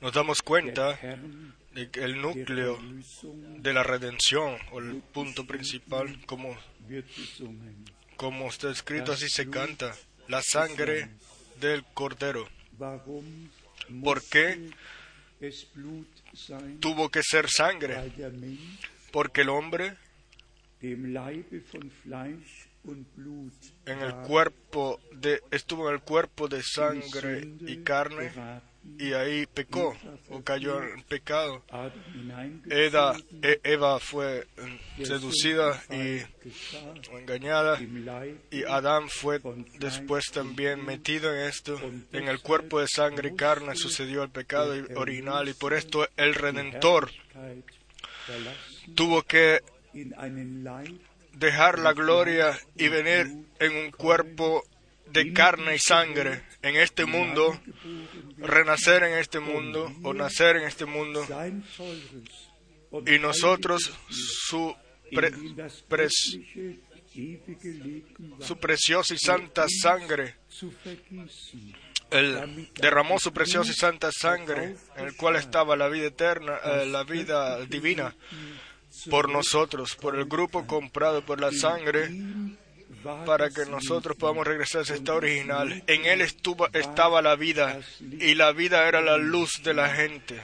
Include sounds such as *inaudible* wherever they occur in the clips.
Nos damos cuenta de que el núcleo de la redención o el punto principal, como, como está escrito, así se canta, la sangre del cordero. ¿Por qué? Tuvo que ser sangre, porque el hombre en el cuerpo de, estuvo en el cuerpo de sangre y carne y ahí pecó o cayó en pecado. Eda- E- Eva fue mm, seducida y engañada y Adán fue después también metido en esto, en el cuerpo de sangre y carne sucedió el pecado original y por esto el Redentor tuvo que dejar la gloria y venir en un cuerpo de carne y sangre en este mundo, renacer en este mundo o nacer en este mundo y nosotros su, pre- su preciosa y santa sangre. Él derramó su preciosa y santa sangre, en el cual estaba la vida eterna, eh, la vida divina, por nosotros, por el grupo comprado por la sangre, para que nosotros podamos regresar a ese estado original. En Él estuvo, estaba la vida, y la vida era la luz de la gente.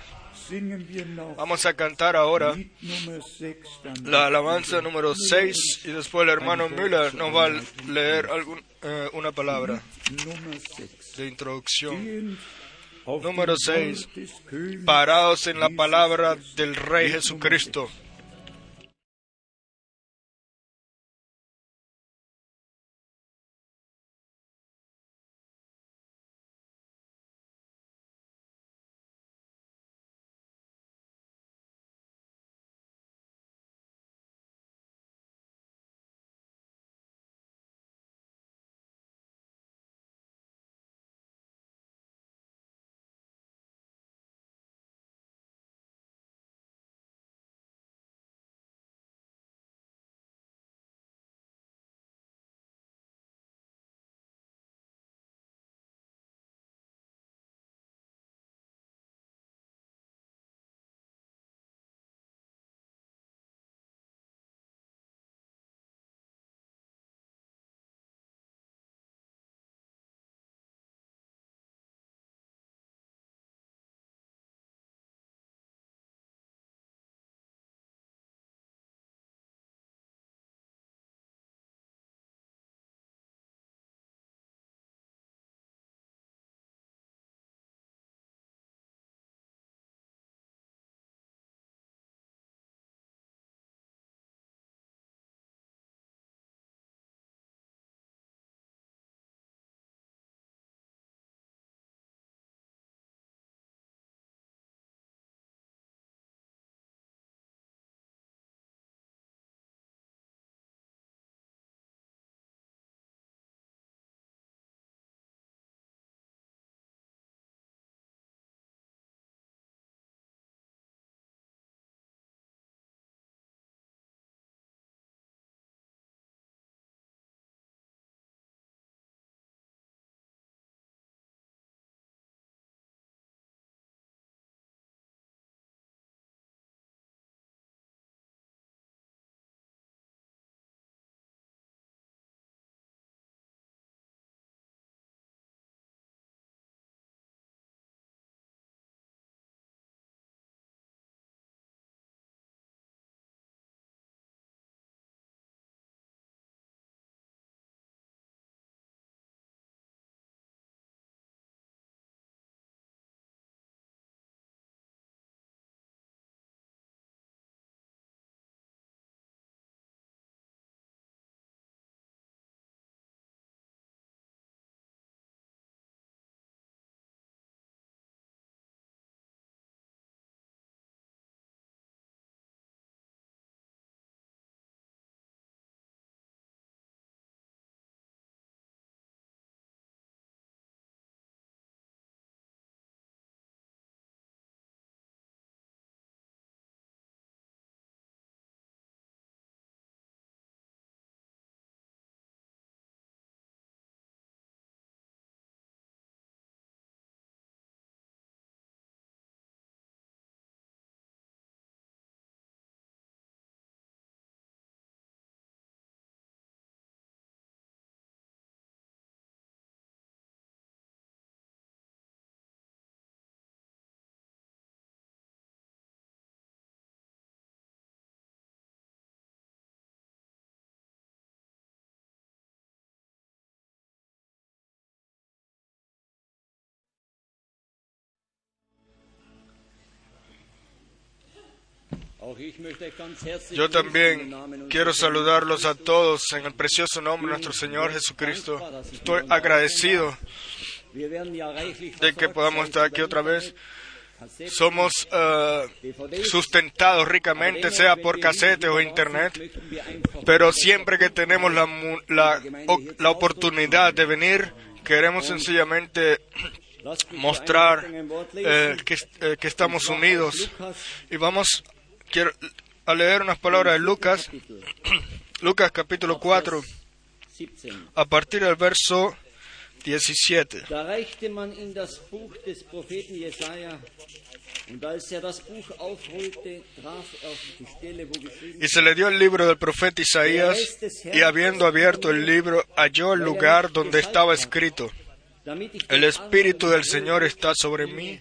Vamos a cantar ahora 6, la alabanza número 6, y después el hermano Müller nos va a leer algún, eh, una palabra 6. de introducción. Número dem seis. Wort des Königs Parados en la palabra del Rey Jesucristo. Yo también quiero saludarlos a todos en el precioso nombre de nuestro Señor Jesucristo. Estoy agradecido de que podamos estar aquí otra vez. Somos uh, sustentados ricamente, sea por casete o internet, pero siempre que tenemos la, la, la oportunidad de venir, queremos sencillamente mostrar eh, que, eh, que, estamos unidos. Y vamos quiero, a leer unas palabras de Lucas, *coughs* Lucas capítulo 4, a partir del verso 17. Y se le dio el libro del profeta Isaías, y habiendo abierto el libro, halló el lugar donde estaba escrito, el Espíritu del Señor está sobre mí,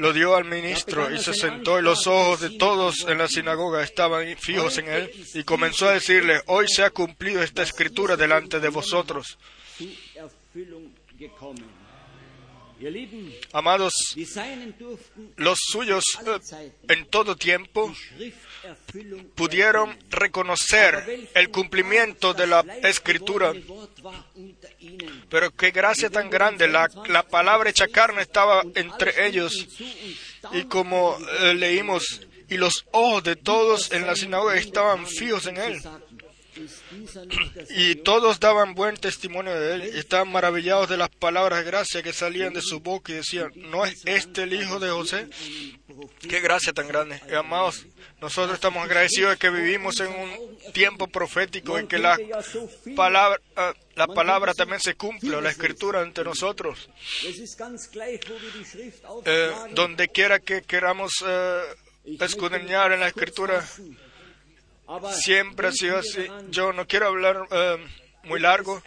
lo dio al ministro y se sentó y los ojos de todos en la sinagoga estaban fijos en él y comenzó a decirle, hoy se ha cumplido esta escritura delante de vosotros. Amados, los suyos eh, en todo tiempo pudieron reconocer el cumplimiento de la escritura. Pero qué gracia tan grande, la, la palabra hecha carne estaba entre ellos. Y como eh, leímos, y los ojos de todos en la sinagoga estaban fijos en él. Y todos daban buen testimonio de él, estaban maravillados de las palabras de gracia que salían de su boca y decían, ¿no es este el hijo de José? Qué gracia tan grande. Amados, nosotros estamos agradecidos de que vivimos en un tiempo profético en que la palabra, ah, la palabra también se cumple, la escritura entre nosotros. Eh, donde quiera que queramos eh, escudriñar en la escritura, Siempre ha sido así. Yo no quiero hablar eh, muy largo,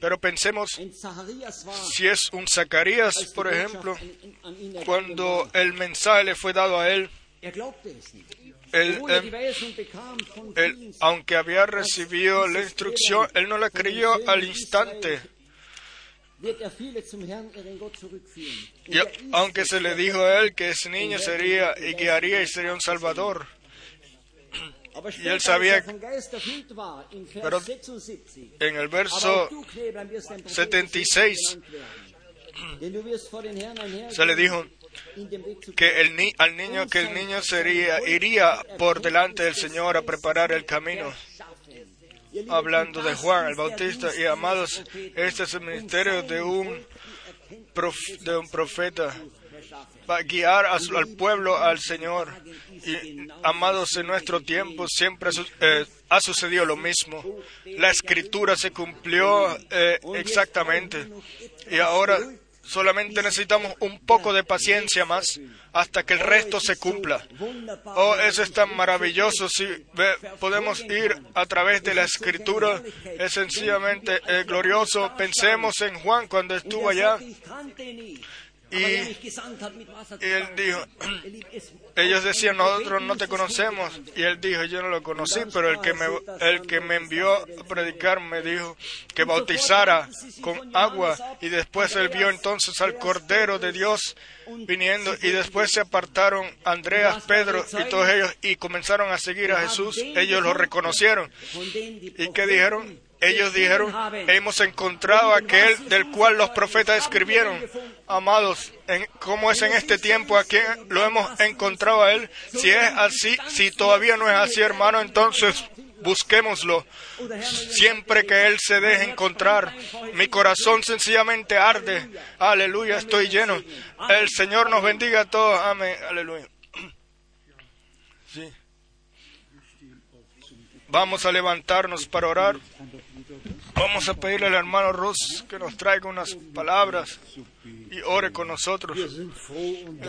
pero pensemos si es un Zacarías, por ejemplo, cuando el mensaje le fue dado a él. Él, él, aunque había recibido la instrucción, él no la creyó al instante. Y aunque se le dijo a él que ese niño sería y guiaría y sería un salvador. Y él sabía, pero en el verso 76 se le dijo que el ni al niño que el niño sería iría por delante del Señor a preparar el camino. Hablando de Juan el Bautista y amados este es el ministerio de un de un profeta para guiar al pueblo al Señor. Y amados, en nuestro tiempo siempre eh, ha sucedido lo mismo. La escritura se cumplió eh, exactamente. Y ahora solamente necesitamos un poco de paciencia más hasta que el resto se cumpla. Oh, eso es tan maravilloso. Si podemos ir a través de la escritura, es sencillamente eh, glorioso. Pensemos en Juan cuando estuvo allá y él dijo, *clears throat* *clears throat* ellos decían, nosotros no te conocemos. Y él dijo, yo no lo conocí, pero el que me, el que me envió a predicar me dijo que bautizara con agua. Y después él vio entonces al Cordero de Dios viniendo. Y después se apartaron Andreas, Pedro y todos ellos y comenzaron a seguir a Jesús. Ellos lo reconocieron. ¿Y qué dijeron? Ellos dijeron, hemos encontrado aquel del cual los profetas escribieron. Amados, en, ¿cómo es en este tiempo? ¿A quién lo hemos encontrado a él? Si es así, si todavía no es así, hermano, entonces busquémoslo. Siempre que Él se deje encontrar, mi corazón sencillamente arde. Aleluya, estoy lleno. El Señor nos bendiga a todos. Amén. Aleluya. Sí. Vamos a levantarnos para orar. Vamos a pedirle al hermano Ross que nos traiga unas palabras y ore con nosotros.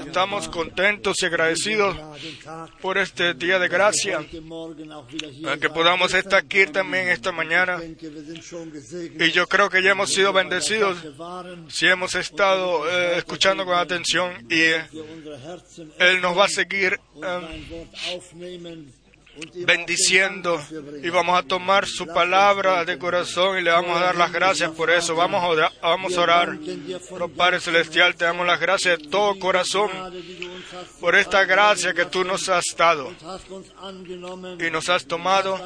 Estamos contentos y agradecidos por este día de gracia, que podamos estar aquí también esta mañana. Y yo creo que ya hemos sido bendecidos si hemos estado eh, escuchando con atención y eh, Él nos va a seguir. Eh, bendiciendo y vamos a tomar su palabra de corazón y le vamos a dar las gracias por eso. Vamos a orar. Vamos a orar. Padre Celestial, te damos las gracias de todo corazón por esta gracia que tú nos has dado y nos has tomado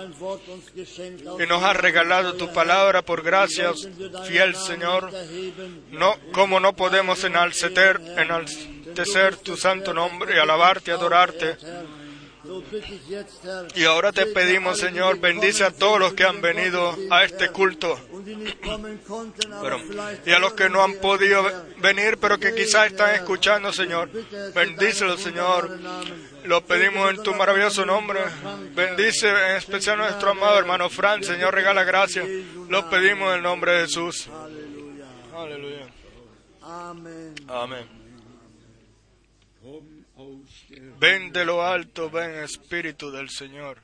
y nos has regalado tu palabra por gracias, fiel Señor. No, como no podemos enaltecer, enaltecer tu santo nombre y alabarte, adorarte y ahora te pedimos, Señor, bendice a todos los que han venido a este culto. y a los que no han podido venir, pero que quizás están escuchando, Señor. Bendícelos, Señor. Lo pedimos en tu maravilloso nombre. Bendice en especial a nuestro amado hermano Fran. Señor, regala gracia. Lo pedimos en el nombre de Jesús. Aleluya. Amén. Ven de lo alto, ven Espíritu del Señor.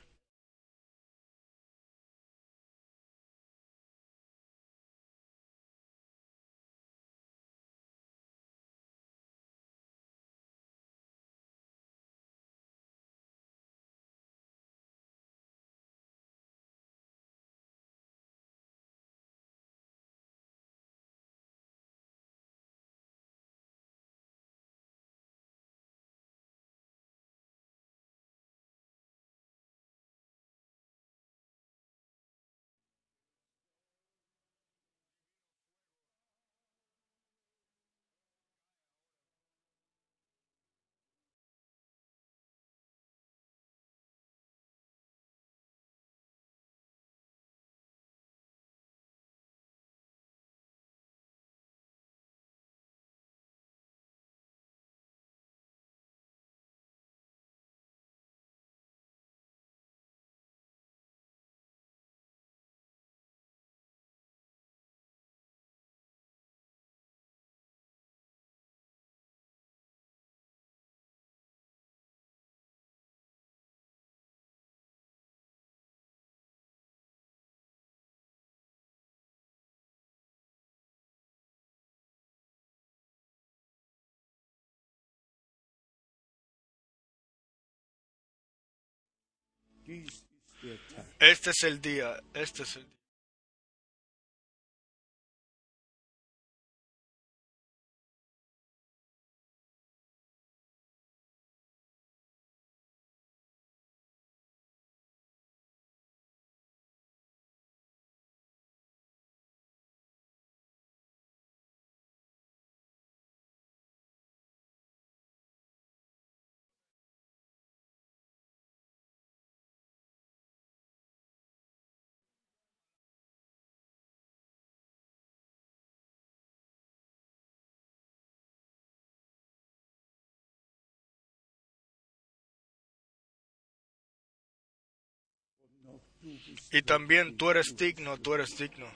Este es el día, este es el día. Y también tú eres digno, tú eres digno.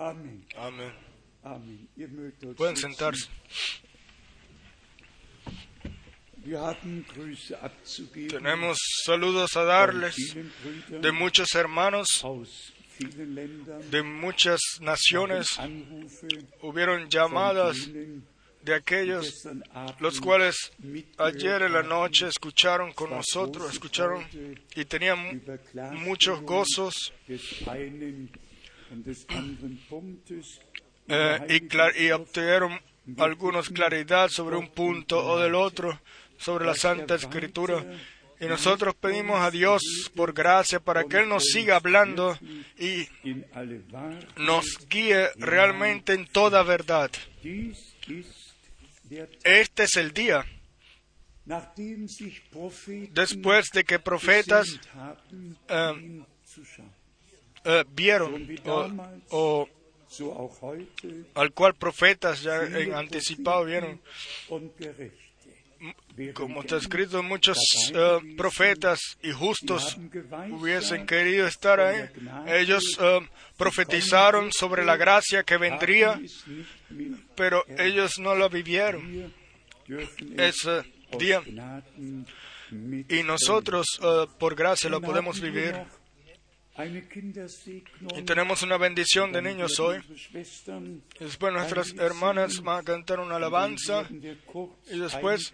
Amén. Amén. Pueden sentarse. Tenemos saludos a darles de muchos hermanos de muchas naciones. Hubieron llamadas de aquellos los cuales ayer en la noche escucharon con nosotros, escucharon y tenían muchos gozos eh, y, y obtuvieron algunos claridad sobre un punto o del otro, sobre la Santa Escritura. Y nosotros pedimos a Dios por gracia para que Él nos siga hablando y nos guíe realmente en toda verdad. Este es el día después de que profetas eh, eh, vieron o, al cual profetas ya en anticipado vieron como está escrito, muchos eh, profetas y justos hubiesen querido estar ahí. Ellos eh, profetizaron sobre la gracia que vendría, pero ellos no la vivieron ese día. Y nosotros, por gracia, lo podemos vivir. Y tenemos una bendición de niños hoy. Después nuestras hermanas van a cantar una alabanza. Y después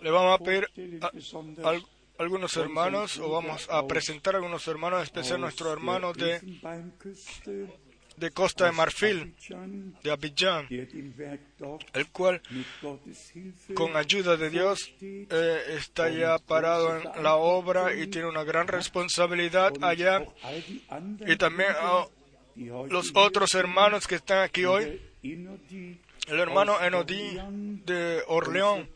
le vamos a pedir a, algunos hermanos, o vamos a presentar a algunos hermanos, especial nuestro hermano de de Costa de Marfil, de Abidjan, el cual, con ayuda de Dios, eh, está ya parado en la obra y tiene una gran responsabilidad allá. Y también a los otros hermanos que están aquí hoy, el hermano Enodí de Orleón,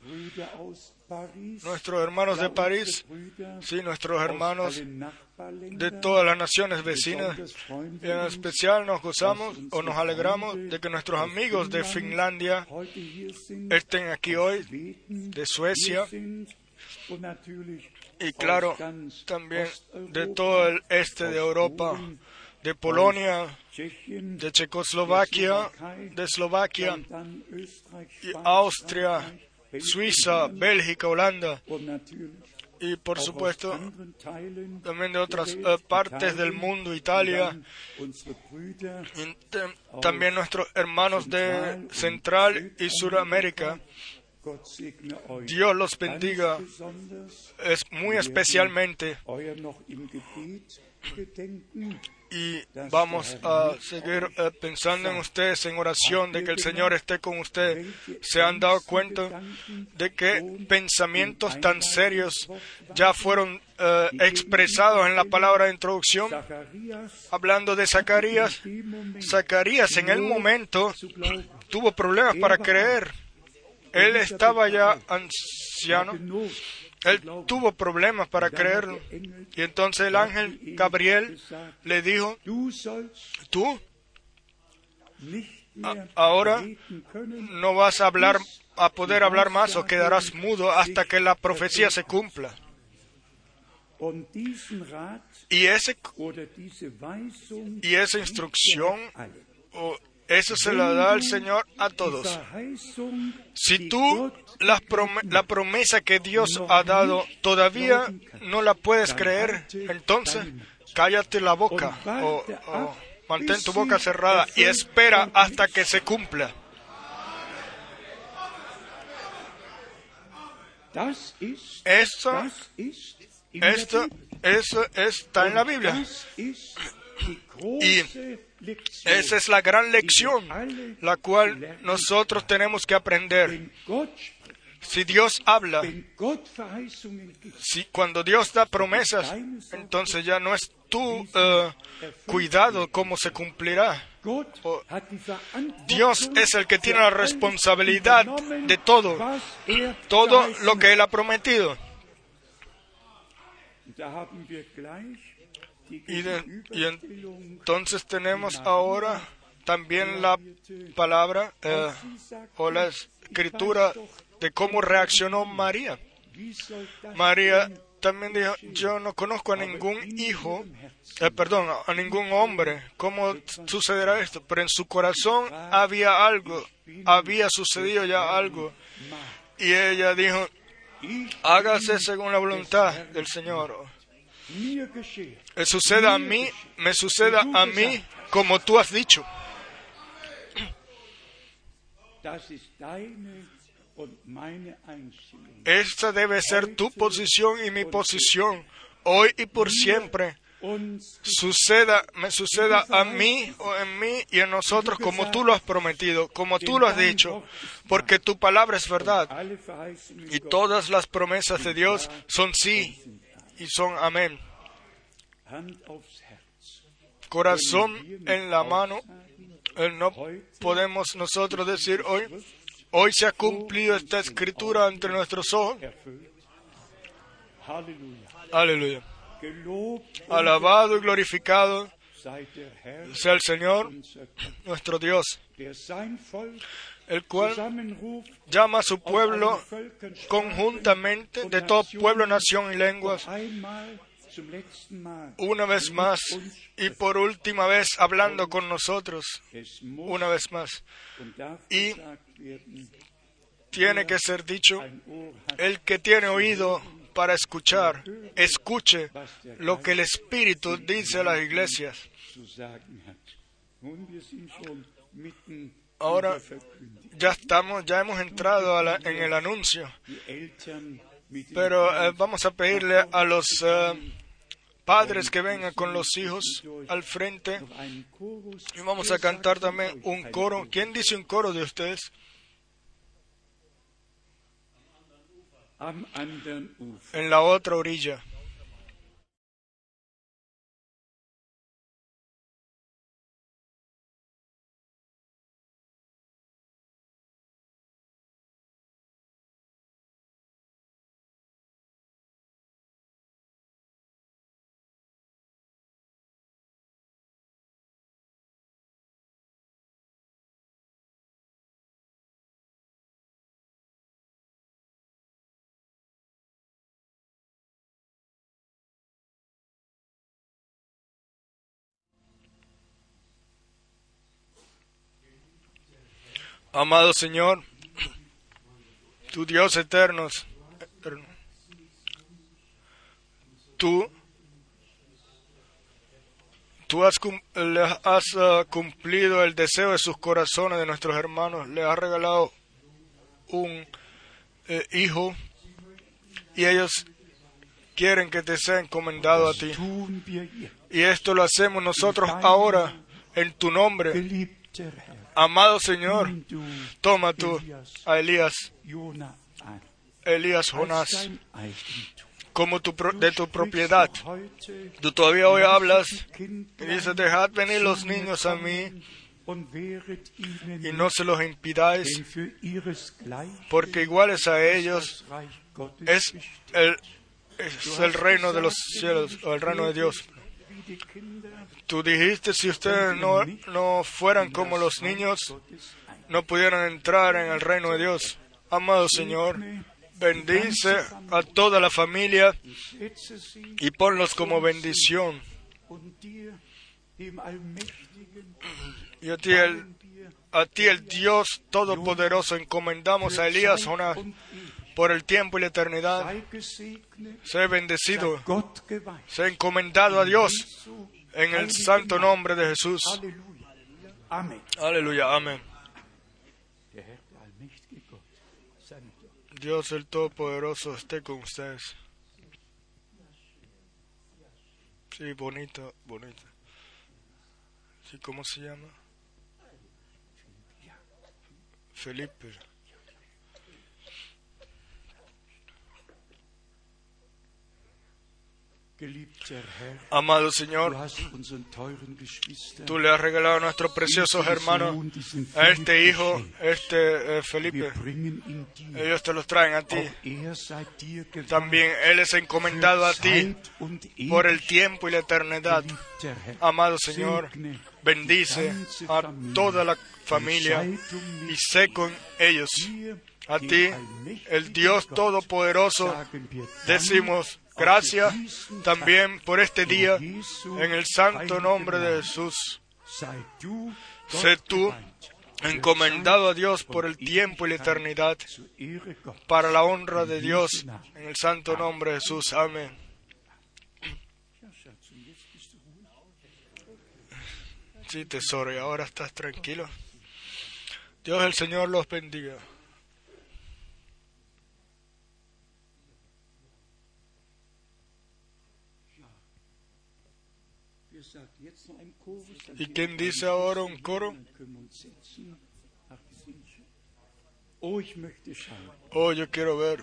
nuestros hermanos de París, sí, nuestros hermanos de todas las naciones vecinas. Y en especial nos gozamos o nos alegramos de que nuestros amigos de Finlandia estén aquí hoy, de Suecia, y claro, también de todo el este de Europa, de Polonia, de Checoslovaquia, de Eslovaquia, y Austria, Suiza, Bélgica, Holanda y por supuesto también de otras eh, partes del mundo, Italia, y también nuestros hermanos de Central y Suramérica. Dios los bendiga. es muy especialmente y vamos a seguir eh, pensando en ustedes en oración, de que el Señor esté con ustedes. ¿Se han dado cuenta de que pensamientos tan serios ya fueron eh, expresados en la palabra de introducción? Hablando de Zacarías, Zacarías en el momento tuvo problemas para creer. Él estaba ya anciano él tuvo problemas para creerlo. Y entonces el ángel Gabriel le dijo, tú ahora no vas a hablar, a poder hablar más o quedarás mudo hasta que la profecía se cumpla. Y, ese, y esa instrucción eso se lo da el Señor a todos. Si tú la, promesa que Dios ha dado todavía no la puedes creer, entonces cállate la boca o, mantén tu boca cerrada y espera hasta que se cumpla. Eso, esto, eso está en la Biblia. Y esa es la gran lección, la cual nosotros tenemos que aprender. Si Dios habla, si cuando Dios da promesas, entonces ya no es tu eh, cuidado cómo se cumplirá. Dios es el que tiene la responsabilidad de todo, todo lo que Él ha prometido. Y, entonces tenemos ahora también la palabra eh, o la escritura de cómo reaccionó María. María también dijo, yo no conozco a ningún hijo, eh, perdón, a ningún hombre, ¿cómo sucederá esto? Pero en su corazón había algo, había sucedido ya algo. Y ella dijo, hágase según la voluntad del Señor. Me suceda a mí, me suceda a mí como tú has dicho. Esta debe ser tu posición y mi posición, hoy y por siempre. Suceda, me suceda a mí o en mí y en nosotros como tú lo has prometido, como tú lo has dicho, porque tu palabra es verdad. Y todas las promesas de Dios son sí y son amén. Corazón en la mano, no podemos nosotros decir hoy, hoy se ha cumplido esta escritura entre nuestros ojos. Aleluya. Alabado y glorificado sea el Señor, nuestro Dios, el cual llama a su pueblo conjuntamente de todo pueblo, nación y lenguas, una vez más y por última vez hablando con nosotros, una vez más. Y tiene que ser dicho, el que tiene oído para escuchar, escuche lo que el Espíritu dice a las iglesias. Ahora ya estamos, ya hemos entrado en el anuncio, pero eh, vamos a pedirle a los eh, padres que vengan con los hijos al frente y vamos a cantar también un coro. ¿Quién dice un coro de ustedes? en la otra orilla. Amado Señor, tu Dios eterno, tú, tú has, has ah, cumplido el deseo de sus corazones, de nuestros hermanos, le has regalado un eh, hijo y ellos quieren que te sea encomendado a ti. Y esto lo hacemos nosotros ahora en tu nombre Amado Señor, toma tú a Elías, Elías Jonás, como tu de tu propiedad. Tú todavía hoy hablas y dices, dejad venir los niños a mí y no se los impidáis, porque iguales a ellos es el, es el reino de los cielos, o el reino de Dios. Tú dijiste si ustedes no, no fueran como los niños, no pudieran entrar en el reino de Dios. Amado Señor, bendice a toda la familia y ponlos como bendición. Y a ti el, a ti el Dios Todopoderoso encomendamos a Elías Jonás por el tiempo y la eternidad. Sé bendecido, sé encomendado a Dios en el santo nombre de Jesús. Aleluya, amén. Dios el Todopoderoso esté con ustedes. Sí, bonito, bonito. Sí, ¿cómo se llama? Felipe. Amado Señor, tú le has regalado a nuestros preciosos hermanos, a este hijo, este eh, Felipe. Ellos te los traen a ti. También Él es encomendado a ti por el tiempo y la eternidad. Amado Señor, bendice a toda la familia y sé con ellos. A ti, el Dios Todopoderoso, decimos Gracias también por este día en el santo nombre de Jesús. Sé tú encomendado a Dios por el tiempo y la eternidad, para la honra de Dios, en el santo nombre de Jesús. Amén. Sí, tesoro, y ahora estás tranquilo. Dios el Señor los bendiga. ¿Y quién dice ahora un coro? Oh, yo quiero ver.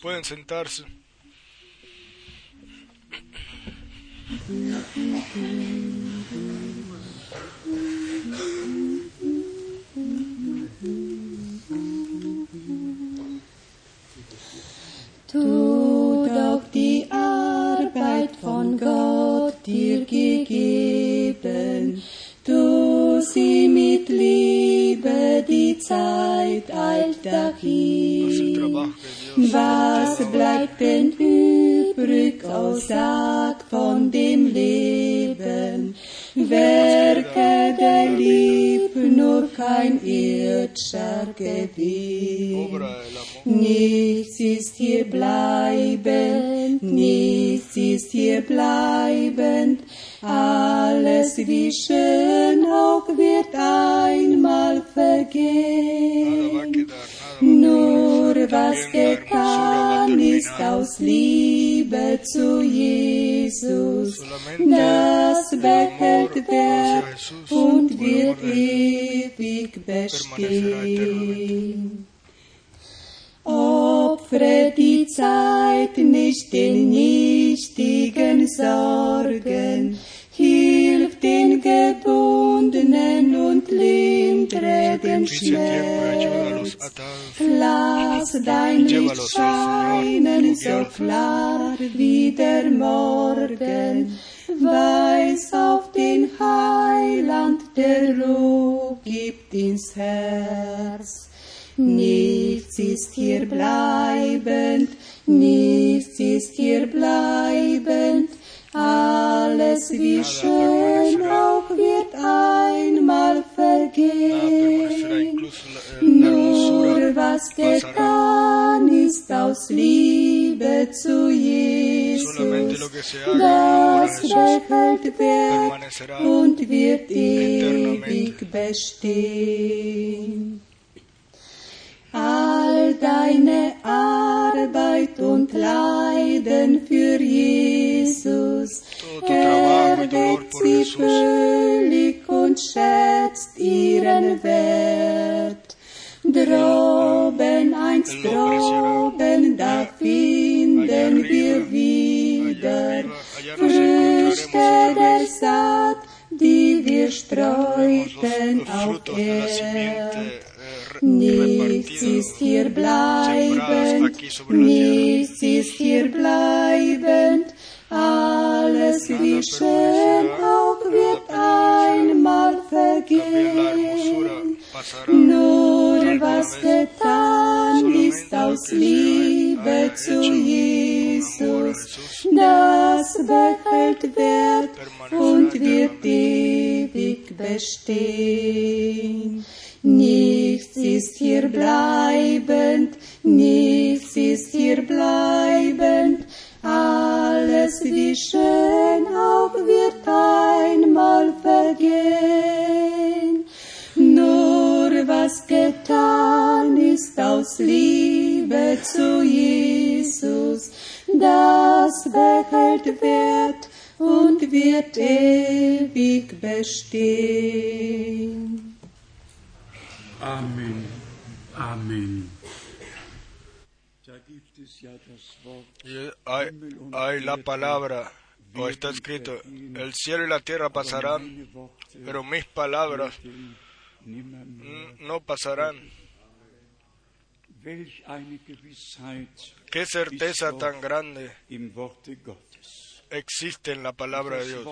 Pueden sentarse. Das behält Wert und wird ewig bestehen. All deine Arbeit und Leiden für Jesus, er weckt sie völlig und schätzt ihren Wert. Droben, einst droben, da Früchte der Saat, die wir streuten auf Erd. Nichts ist hier bleibend, nichts ist hier bleibend, alles wie schön auch wird einmal vergehen. Nur was getan ist aus Liebe zu Jesus, das behält Wert und wird ewig bestehen. Nichts ist hier bleibend, nichts ist hier bleibend, alles wie schön auch wird einmal vergehen. Nur was getan ist aus Liebe zu Jesus, das behält Wert und wird ewig bestehen. Amen. Amen. Hay, hay la palabra, o está escrito, el cielo y la tierra pasarán, pero mis palabras no pasarán. Qué certeza tan grande existe en la palabra de Dios.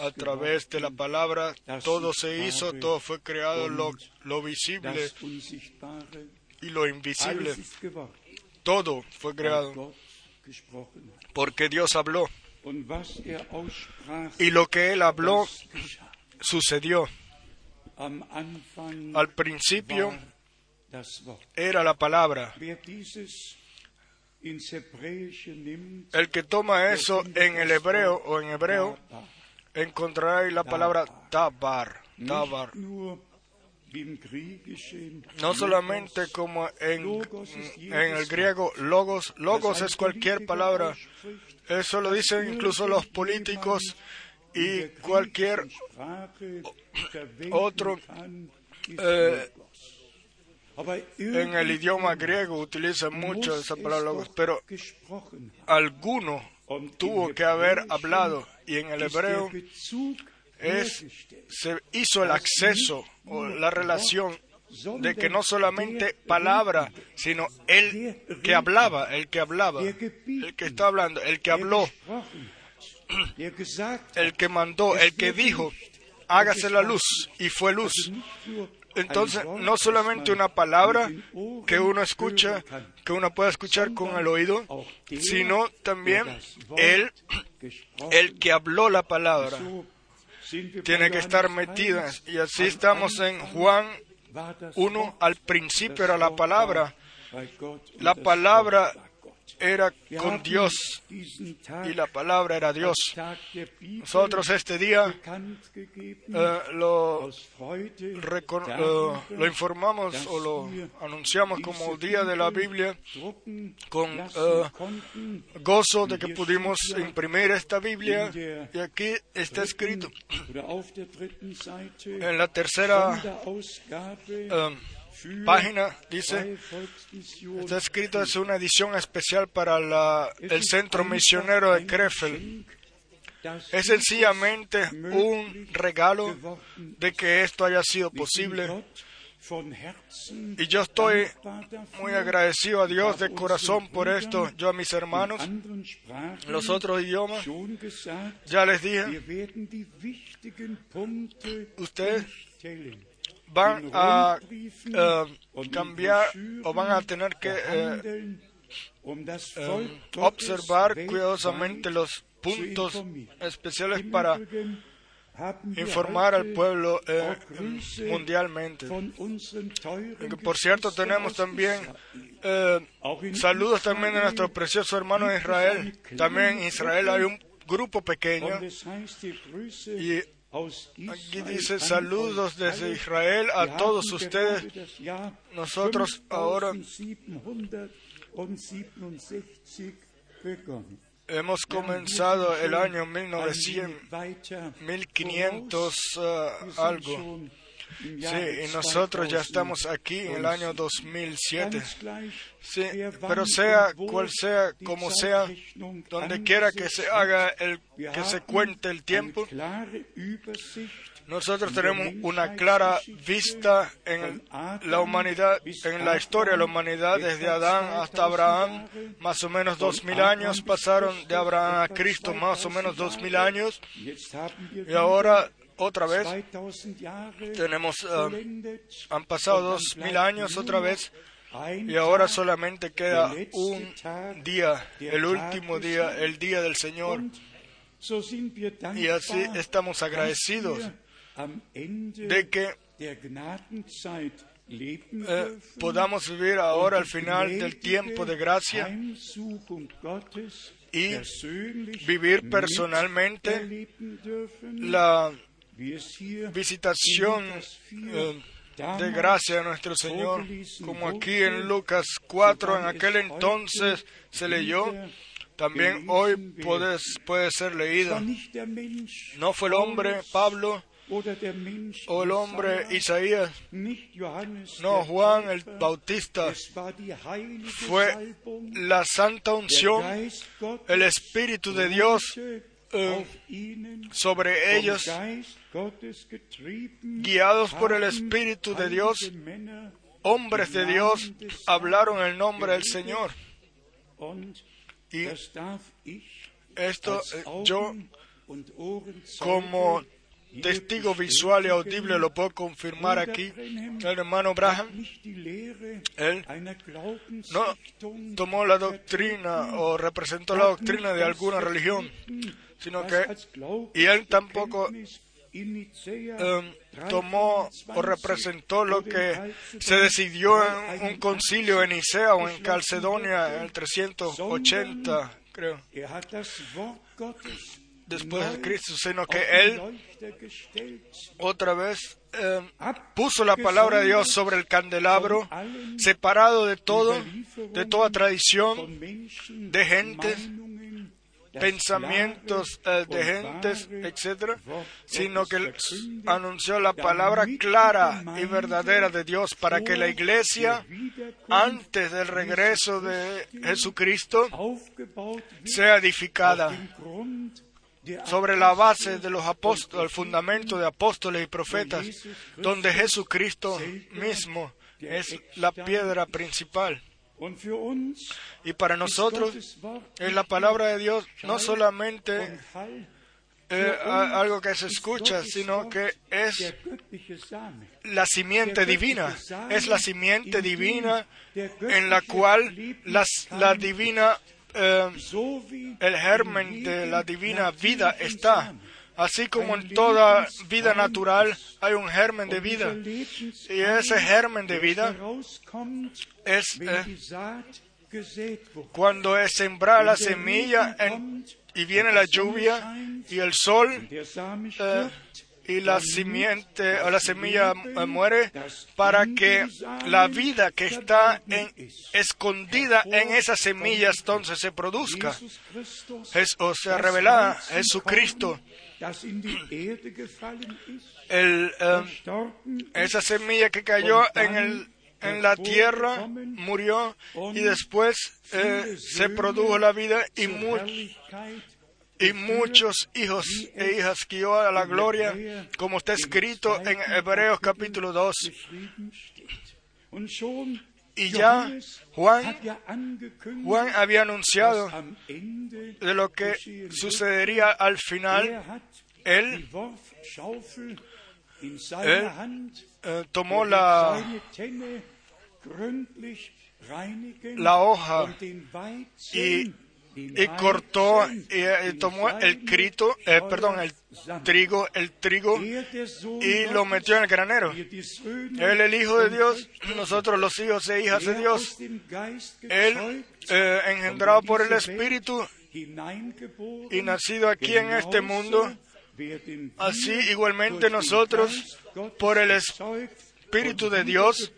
A través de la palabra todo se hizo, todo fue creado, lo, lo visible y lo invisible. Todo fue creado porque Dios habló. Y lo que Él habló sucedió. Al principio era la palabra. El que toma eso en el hebreo o en hebreo encontrará la palabra tabar, tabar. No solamente como en, en el griego logos, logos es cualquier palabra. Eso lo dicen incluso los políticos y cualquier otro eh, en el idioma griego utilizan mucho esa palabra pero alguno tuvo que haber hablado y en el hebreo es, se hizo el acceso o la relación de que no solamente palabra, sino el que hablaba, el que hablaba, el que está hablando, el que habló, el que mandó, el que dijo, hágase la luz, y fue luz. Entonces, no solamente una palabra que uno escucha, que uno puede escuchar con el oído, sino también el, el que habló la palabra. Tiene que estar metida. Y así estamos en Juan 1. Al principio era la palabra. La palabra era con Dios y la palabra era Dios. Nosotros este día eh, lo, lo, informamos o lo anunciamos como día de la Biblia con eh, gozo de que pudimos imprimir esta Biblia y aquí está escrito en la tercera eh, página dice, está escrito, es una edición especial para la, el Centro Misionero de Krefeld. Es sencillamente un regalo de que esto haya sido posible. Y yo estoy muy agradecido a Dios de corazón por esto. Yo a mis hermanos, los otros idiomas, ya les dije, ustedes van a eh, cambiar o van a tener que eh, eh, observar cuidadosamente los puntos especiales para informar al pueblo mundialmente. Por cierto, tenemos también saludos también de nuestro precioso hermano de Israel. También en Israel hay un grupo pequeño y Aquí dice saludos desde Israel a todos ustedes. Nosotros ahora hemos comenzado el año 1900, 1500 uh, algo. Sí, y nosotros ya estamos aquí en el año 2007. Sí, pero sea cual sea, como sea, donde quiera que se haga el, que se cuente el tiempo, nosotros tenemos una clara vista en la humanidad, en la historia de la humanidad, desde Adán hasta Abraham, más o menos dos mil años pasaron de Abraham a Cristo, más o menos dos mil años, y ahora otra vez. Tenemos, eh, han pasado dos mil años otra vez y ahora solamente queda un día, el último día, el día del Señor. Y así estamos agradecidos de que eh, podamos vivir ahora al final del tiempo de gracia y vivir personalmente la visitación eh, de gracia a nuestro Señor, como aquí en Lucas 4, en aquel entonces se leyó, también hoy puede, ser leído. No fue el hombre, Pablo, o el hombre Isaías. No, Juan el Bautista fue la santa unción, el Espíritu de Dios eh, sobre ellos, guiados por el Espíritu de Dios, hombres de Dios hablaron el nombre del Señor. Y esto eh, yo como testigo visual y audible lo puedo confirmar aquí. El hermano Braham, él no tomó la doctrina o representó la doctrina de alguna religión, sino que, y él tampoco em, tomó o representó lo que se decidió en un concilio en Nicea o en Calcedonia en el 380, creo. después de Cristo, sino que Él otra vez em, puso la palabra de Dios sobre el candelabro, separado de todo, de toda tradición, de gentes, pensamientos eh, de gentes, etc., sino que anunció la palabra clara y verdadera de Dios para que la iglesia, antes del regreso de Jesucristo, sea edificada sobre la base de los apóstoles, el fundamento de apóstoles y profetas, donde Jesucristo mismo es la piedra principal. Y para nosotros es la palabra de Dios no solamente eh, algo que se escucha, sino que es la simiente divina. Es la simiente divina en la cual la divina eh, el germen de la divina vida está. Así como en toda vida natural hay un germen de vida. Y ese germen de vida es eh, cuando es sembrada la semilla y viene la lluvia y el sol y la simiente o la semilla eh, muere para que la vida que está escondida en esas semillas entonces se produzca. Es, o sea, revelada Jesucristo. *clears throat* El, eh, esa semilla que cayó en, el, en la tierra murió y después eh, se produjo la vida y, y muchos hijos e hijas guió a la gloria, como está escrito en Hebreos capítulo 2. Y ya Juan, Juan había anunciado de lo que sucedería al final. Él, eh, tomó la, la hoja y y cortó y, tomó el crito, eh, perdón, el trigo, el trigo y lo metió en el granero. Él, el Hijo de Dios, nosotros los hijos e hijas de Dios, Él, eh, engendrado por el Espíritu y nacido aquí en este mundo, así igualmente nosotros, por el Espíritu de Dios,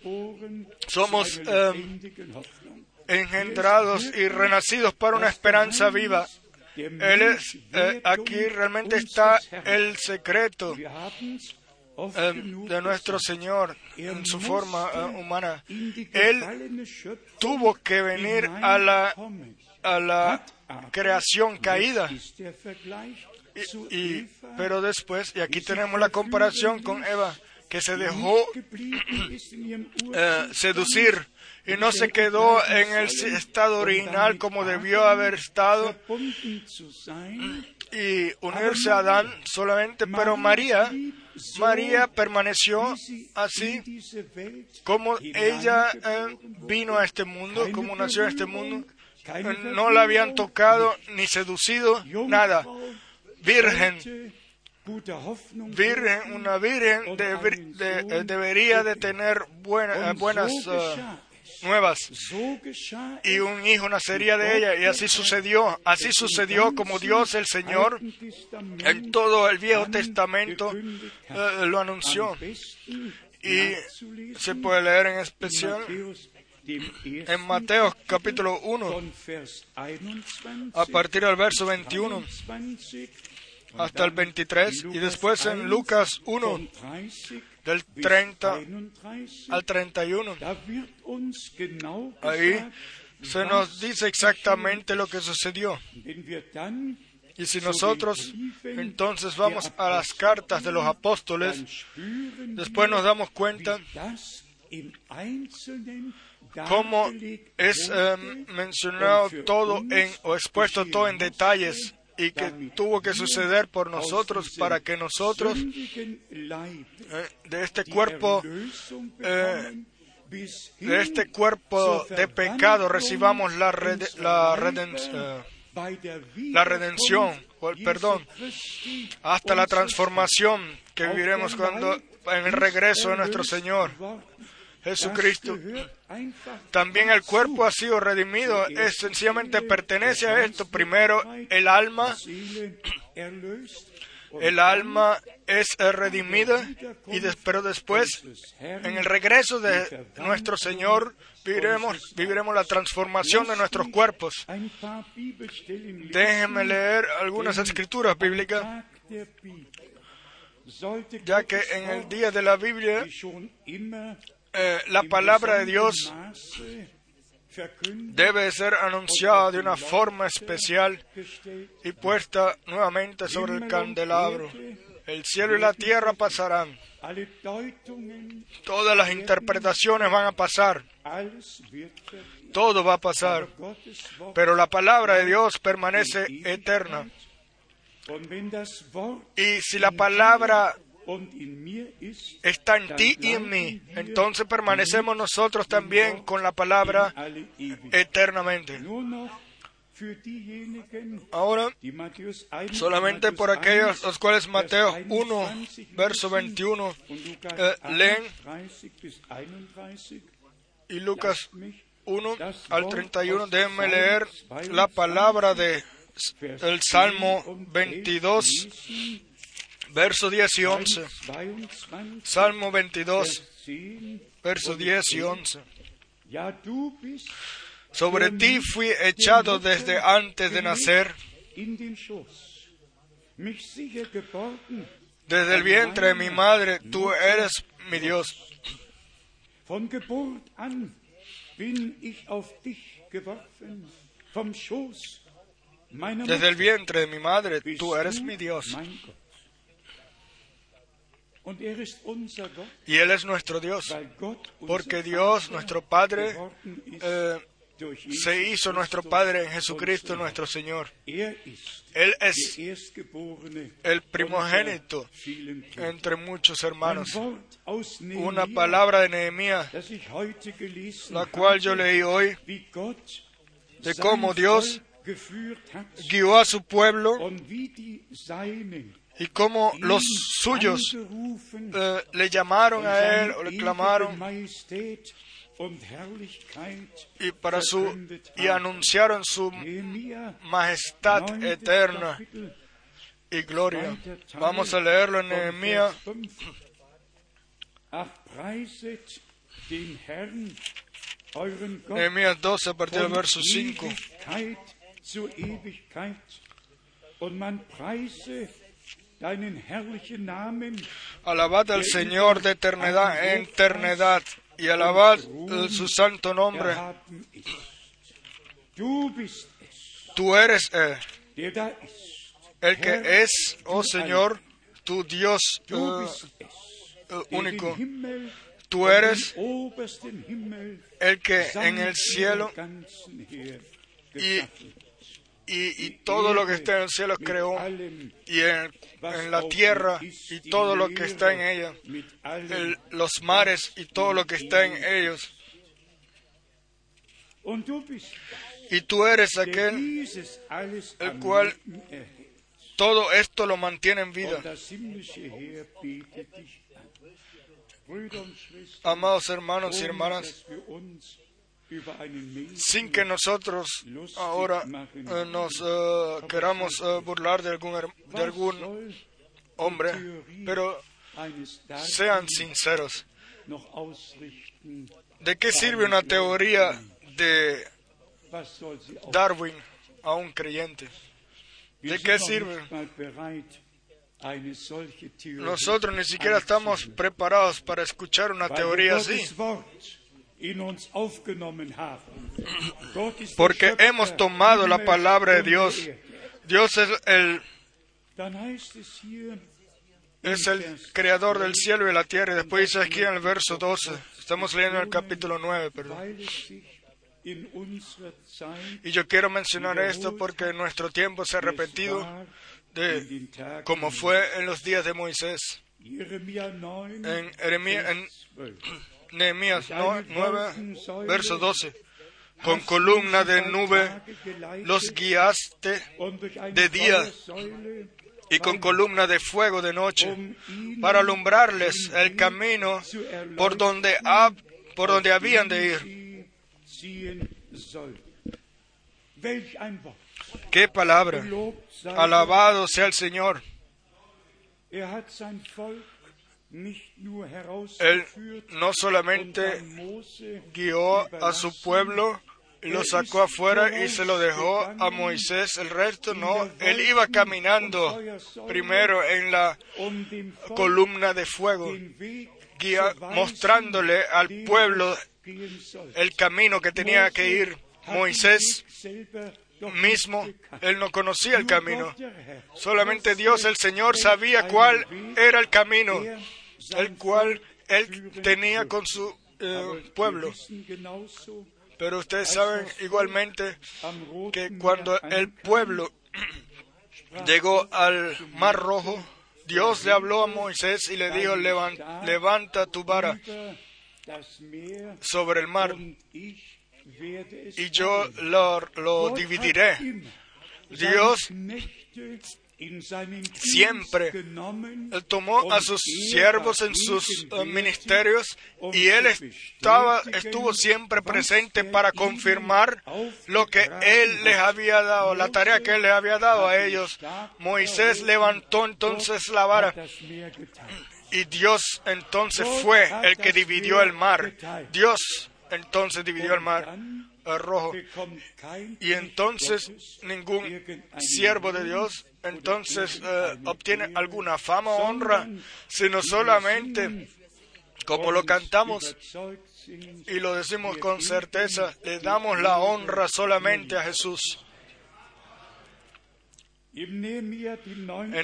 somos eh, engendrados y renacidos para una esperanza viva. Él es, eh, aquí realmente está el secreto eh, de nuestro Señor en su forma eh, humana. Él tuvo que venir a la, a la creación caída. Y, pero después, y aquí tenemos la comparación con Eva, que se dejó *clears throat* seducir y no se quedó en el estado original como debió haber estado y unirse a Adán solamente, pero María, María permaneció así como ella eh, vino a este mundo, como nació en este mundo. No la habían tocado ni seducido, nada. Virgen, virgen, una virgen eh, debería de tener buenas eh, nuevas. Y un hijo nacería de ella y así sucedió, así sucedió como Dios el Señor en todo el Viejo Testamento eh, lo anunció. Y se puede leer en especial en Mateo capítulo 1 a partir del verso 21 hasta el 23 y después en Lucas 1 del 30 al 31. Ahí se nos dice exactamente lo que sucedió. Y si nosotros entonces vamos a las cartas de los apóstoles, después nos damos cuenta cómo es em, mencionado todo en, o expuesto todo en detalles y que tuvo que suceder por nosotros para que nosotros eh, de este cuerpo eh, de este cuerpo de pecado recibamos la, la, redención, la redención o el perdón hasta la transformación que viviremos cuando en el regreso de nuestro Señor Jesucristo. También el cuerpo ha sido redimido, es sencillamente pertenece a esto. Primero el alma, el alma es redimida y pero después en el regreso de nuestro Señor viviremos, viviremos la transformación de nuestros cuerpos. Déjenme leer algunas escrituras bíblicas, ya que en el día de la Biblia eh, la palabra de Dios debe ser anunciada de una forma especial y puesta nuevamente sobre el candelabro. El cielo y la tierra pasarán. Todas las interpretaciones van a pasar. Todo va a pasar. Pero la palabra de Dios permanece eterna. Y si la palabra está en ti y en mí. Entonces permanecemos nosotros también con la palabra eternamente. Ahora, solamente por aquellos los cuales Mateo 1, verso 21, eh, leen y Lucas 1 al 31, déjenme leer la palabra de Salmo 22 verso 10 y 11. Salmo 22, verso 10 y 11. Sobre ti fui echado desde antes de nacer. Desde el vientre de mi madre, tú eres mi Dios. Desde el vientre de mi madre, tú eres mi Dios. Y Él es nuestro Dios, porque Dios, nuestro Padre, eh, se hizo nuestro Padre en Jesucristo nuestro Señor. Él es el primogénito entre muchos hermanos. Una palabra de Nehemías, la cual yo leí hoy, de cómo Dios guió a su pueblo y cómo los suyos eh, le llamaron a él o le clamaron y para su y anunciaron su majestad eterna y gloria. Vamos a leerlo en Nehemías. Nehemías 12 a partir del verso 5. Alabad al Señor de eternidad en eternidad y alabad su santo nombre. Tú eres el que es, oh Señor, tu Dios eh, eh, único. Tú eres el que en el cielo y y, todo lo que está en el cielo creó y en, la tierra y todo lo que está en ella, los mares y todo lo que está en ellos. Y tú eres aquel el cual todo esto lo mantiene en vida. Amados hermanos y hermanas, sin que nosotros ahora eh, nos eh, queramos eh, burlar de algún, de algún hombre, pero sean sinceros. ¿De qué sirve una teoría de Darwin a un creyente? ¿De qué sirve? Nosotros ni siquiera estamos preparados para escuchar una teoría así, Porque hemos tomado la palabra de Dios. Dios es el, es el creador del cielo y de la tierra. Y después dice aquí en el verso 12, estamos leyendo el capítulo 9, perdón. Y yo quiero mencionar esto porque en nuestro tiempo se ha repetido de como fue en los días de Moisés. Jeremia 9, En, Jeremías- en 12. Nehemías no- 9, Wolkensäule verso 12. Con columna de nube los guiaste de día y con columna de fuego de noche para alumbrarles el camino por donde, por donde habían de ir. ¡Qué palabra! Alabado sea el Señor. Él no solamente guió a su pueblo y lo sacó afuera y se lo dejó a Moisés. El resto no. Él iba caminando primero en la um columna de fuego, guía- mostrándole al pueblo el camino que tenía que ir. Moisés mismo, él no conocía el camino. Solamente Dios, el Señor, sabía cuál era el camino, el cual él tenía con su eh, pueblo. Pero ustedes saben igualmente que cuando el pueblo *clears throat* llegó al Mar Rojo, Dios le habló a Moisés y le dijo, "Levan- levanta tu vara sobre el mar y yo lo, dividiré. Dios siempre tomó a sus er siervos en sus eh, ministerios y él estaba, estuvo siempre presente para confirmar lo que él les había dado, la tarea que él les había dado a ellos. Moisés levantó entonces la vara y Dios entonces fue el que dividió el mar. Dios entonces dividió el mar rojo. Y entonces ningún siervo de Dios entonces eh, obtiene alguna fama o honra, sino solamente, como lo cantamos y lo decimos con certeza, le damos la honra solamente a Jesús. En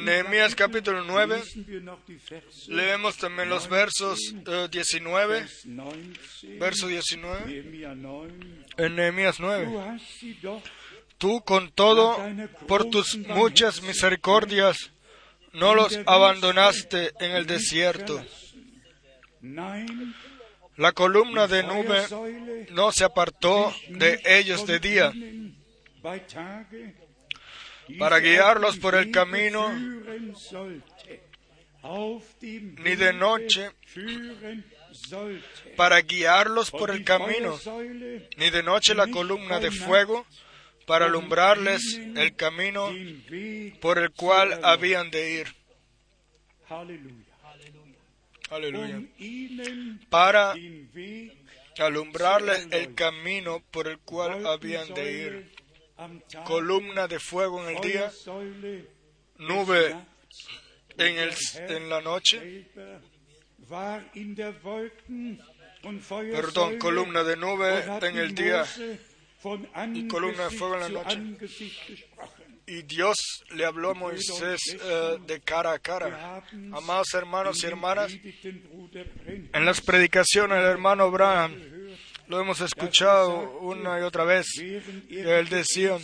Nehemías capítulo 9 lesen wir noch die Verse leemos también los versos eh, 19, Vers 19, verso 19, Nehemia 9. en Nehemías 9. Du hast sie doch Tú con todo, por tus muchas misericordias, no los abandonaste en el desierto. La columna de nube no se apartó de ellos de día para guiarlos por el camino, ni de noche para guiarlos por el camino, ni de noche la columna de fuego para alumbrarles el camino den Weg por el cual habían de ir. Aleluya. Um Para alumbrarles el camino por el cual habían de ir. Columna de fuego en el día, nube en, el, en la noche, perdón, columna de nube en el día. Von columna de fuego en la noche. Y Dios le habló a Moisés eh, de cara a cara. Amados hermanos y hermanas, en las predicaciones del hermano Abraham lo hemos escuchado una y otra vez. él decía,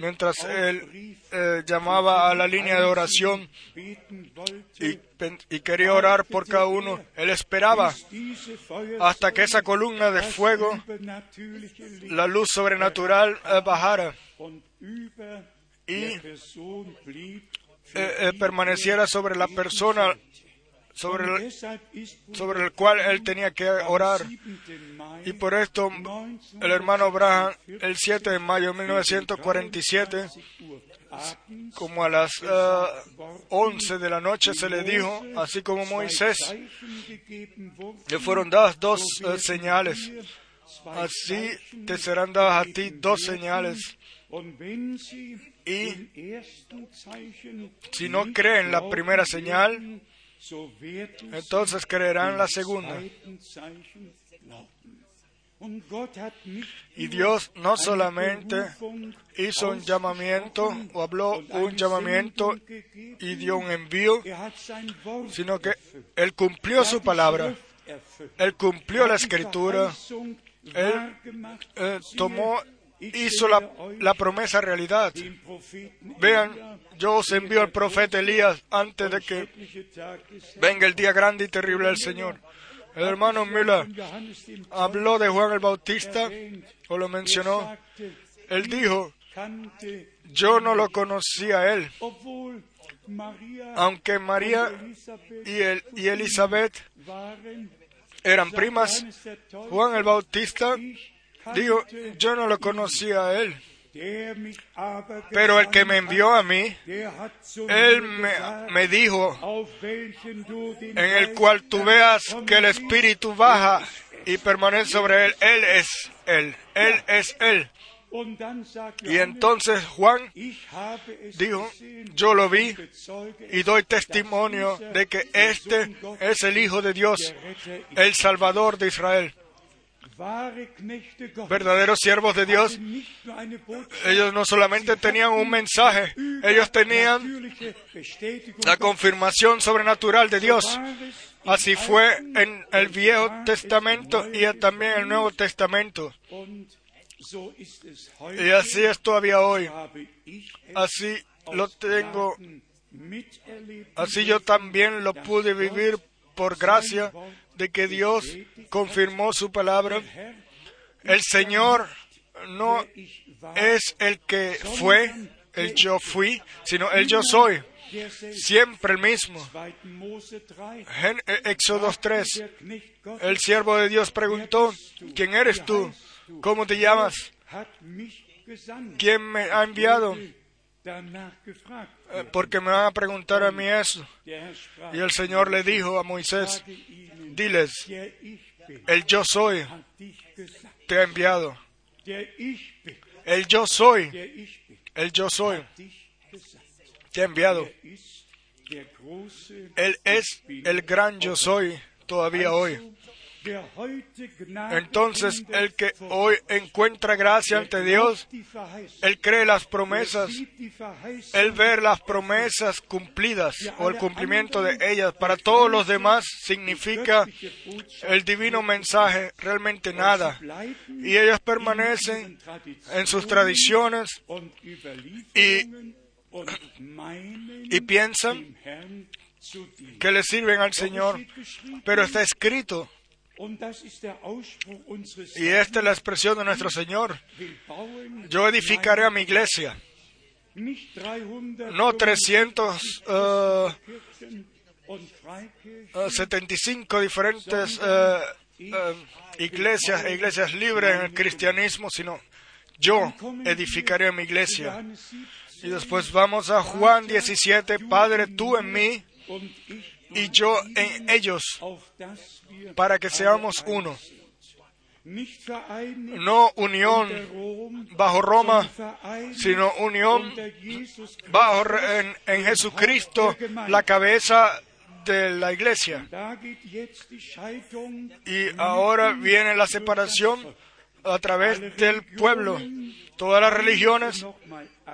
mientras él eh, llamaba a la línea de oración y, quería orar por cada uno, él esperaba hasta que esa columna de fuego, la luz sobrenatural, eh, bajara y eh, eh, permaneciera sobre la persona sobre el, sobre el cual él tenía que orar. am 7. Mai Y por esto el hermano Abraham, el 7 de mayo de 1947, 23 Uhr abends como a las eh, 11 de la noche se le dijo, así como Moisés, le fueron dadas dos eh, señales. Así te serán dadas a ti dos señales. Y si no creen la primera señal, entonces creerán la segunda. Y Dios no solamente hizo un llamamiento o habló un llamamiento y dio un envío, sino que Él cumplió su palabra, Él cumplió la escritura, Él eh, tomó, hizo la, la promesa realidad. Vean, yo os envío al profeta Elías antes de que venga el día grande y terrible del Señor. El hermano Müller habló de Juan el Bautista o lo mencionó. Él dijo, yo no lo conocía a él, aunque María y, el, y Elizabeth eran primas. Juan el Bautista dijo, yo no lo conocía a él. Pero el que me envió a mí, él me, dijo, en el cual tú veas que el Espíritu baja y permanece sobre él, él es él, él es él. Y entonces Juan dijo, yo lo vi y doy testimonio de que este es el Hijo de Dios, el Salvador de Israel verdaderos siervos de Dios, ellos no solamente tenían un mensaje, ellos tenían la confirmación sobrenatural de Dios. Así fue en el Viejo Testamento y también en el Nuevo Testamento. Y así es todavía hoy. Así lo tengo. Así yo también lo pude vivir por gracia de que Dios confirmó su palabra. El Señor no es el que fue, el yo fui, sino el yo soy. Siempre el mismo. En Éxodo 3, el siervo de Dios preguntó, ¿quién eres tú? ¿Cómo te llamas? ¿Quién me ha enviado? Eh, porque me van a preguntar a mí eso. Y el Señor le dijo a Moisés, diles, el yo soy te ha enviado. El yo soy, el yo soy te ha enviado. Él es el gran yo soy todavía hoy. Entonces, el que hoy encuentra gracia ante Dios, él cree las promesas, él ve las promesas cumplidas o el cumplimiento de ellas. Para todos los demás significa el divino mensaje realmente nada. Y ellos permanecen en sus tradiciones y, y piensan que le sirven al Señor, pero está escrito y esta es la expresión de nuestro Señor. Yo edificaré a mi iglesia. No 375 uh, uh, diferentes uh, iglesias e iglesias libres en el cristianismo, sino yo edificaré a mi iglesia. Y después vamos a Juan 17, Padre, tú en mí y yo en ellos, para que seamos uno. No unión bajo Roma, sino unión bajo en, Jesucristo, la cabeza de la iglesia. Y ahora viene la separación a través del pueblo. Todas las religiones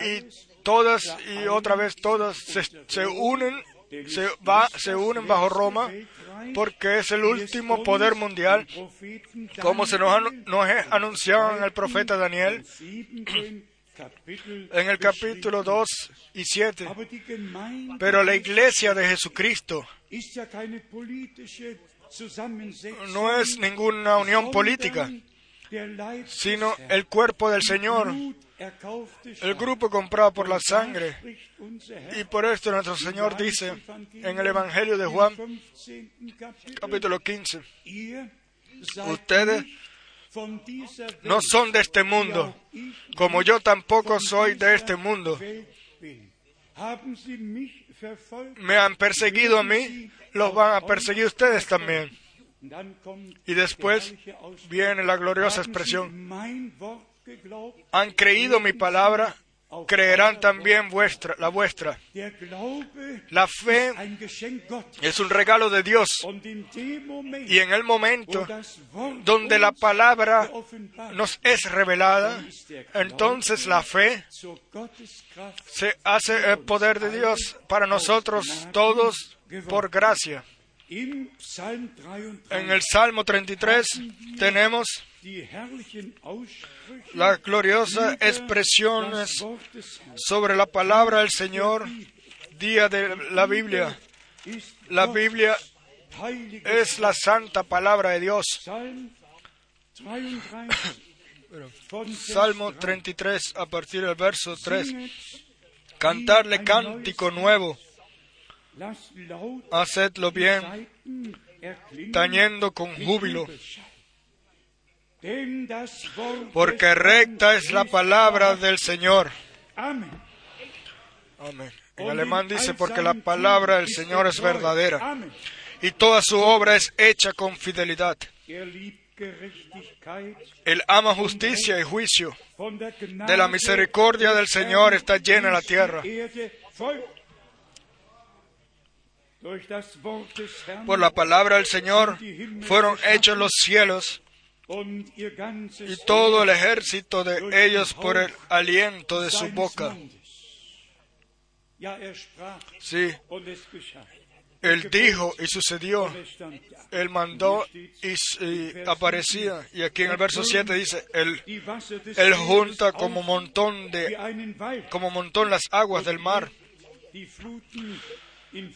y todas y otra vez todas se, se unen se, va, se unen bajo Roma porque es el último poder mundial, como se nos, nos anunciado en el profeta Daniel *clears throat* en el capítulo 2 y 7. Pero la iglesia de Jesucristo no es ninguna unión política, sino el cuerpo del Señor, el grupo comprado por la sangre. Y por esto nuestro Señor dice en el Evangelio de Juan, capítulo 15, ustedes no son de este mundo, como yo tampoco soy de este mundo. Me han perseguido a mí, los van a perseguir ustedes también. Y después viene la gloriosa expresión, han creído mi palabra, creerán también vuestra, la vuestra. La fe es un regalo de Dios. Y en el momento donde la palabra nos es revelada, entonces la fe se hace el poder de Dios para nosotros todos por gracia. En el Salmo 33 tenemos las gloriosas expresiones sobre la palabra del Señor, día de la Biblia. La Biblia es la santa palabra de Dios. Salmo 33, a partir del verso 3. Cantarle cántico nuevo hacedlo bien, tañendo con júbilo, porque recta es la palabra del Señor. Amén. En alemán dice, porque la palabra del Señor es verdadera y toda su obra es hecha con fidelidad. Él ama justicia y juicio. De la misericordia del Señor está llena la tierra. Por la palabra del Señor fueron hechos los cielos y todo el ejército de ellos por el aliento de su boca. Sí, él dijo y sucedió. Él mandó y, aparecía. Y aquí en el verso 7 dice, él, él junta como montón de, como montón las aguas del mar.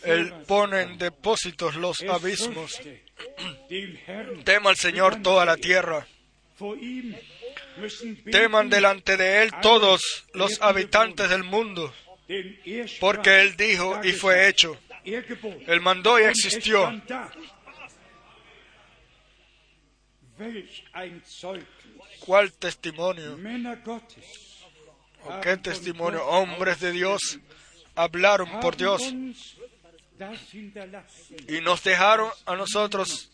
Él pone en depósitos los abismos. Tema al Señor toda la tierra. Teman delante de Él todos los habitantes del mundo, porque Él dijo y fue hecho. Él mandó y existió. ¿Cuál testimonio? ¿Qué testimonio? Hombres de Dios hablaron por Dios y nos dejaron a nosotros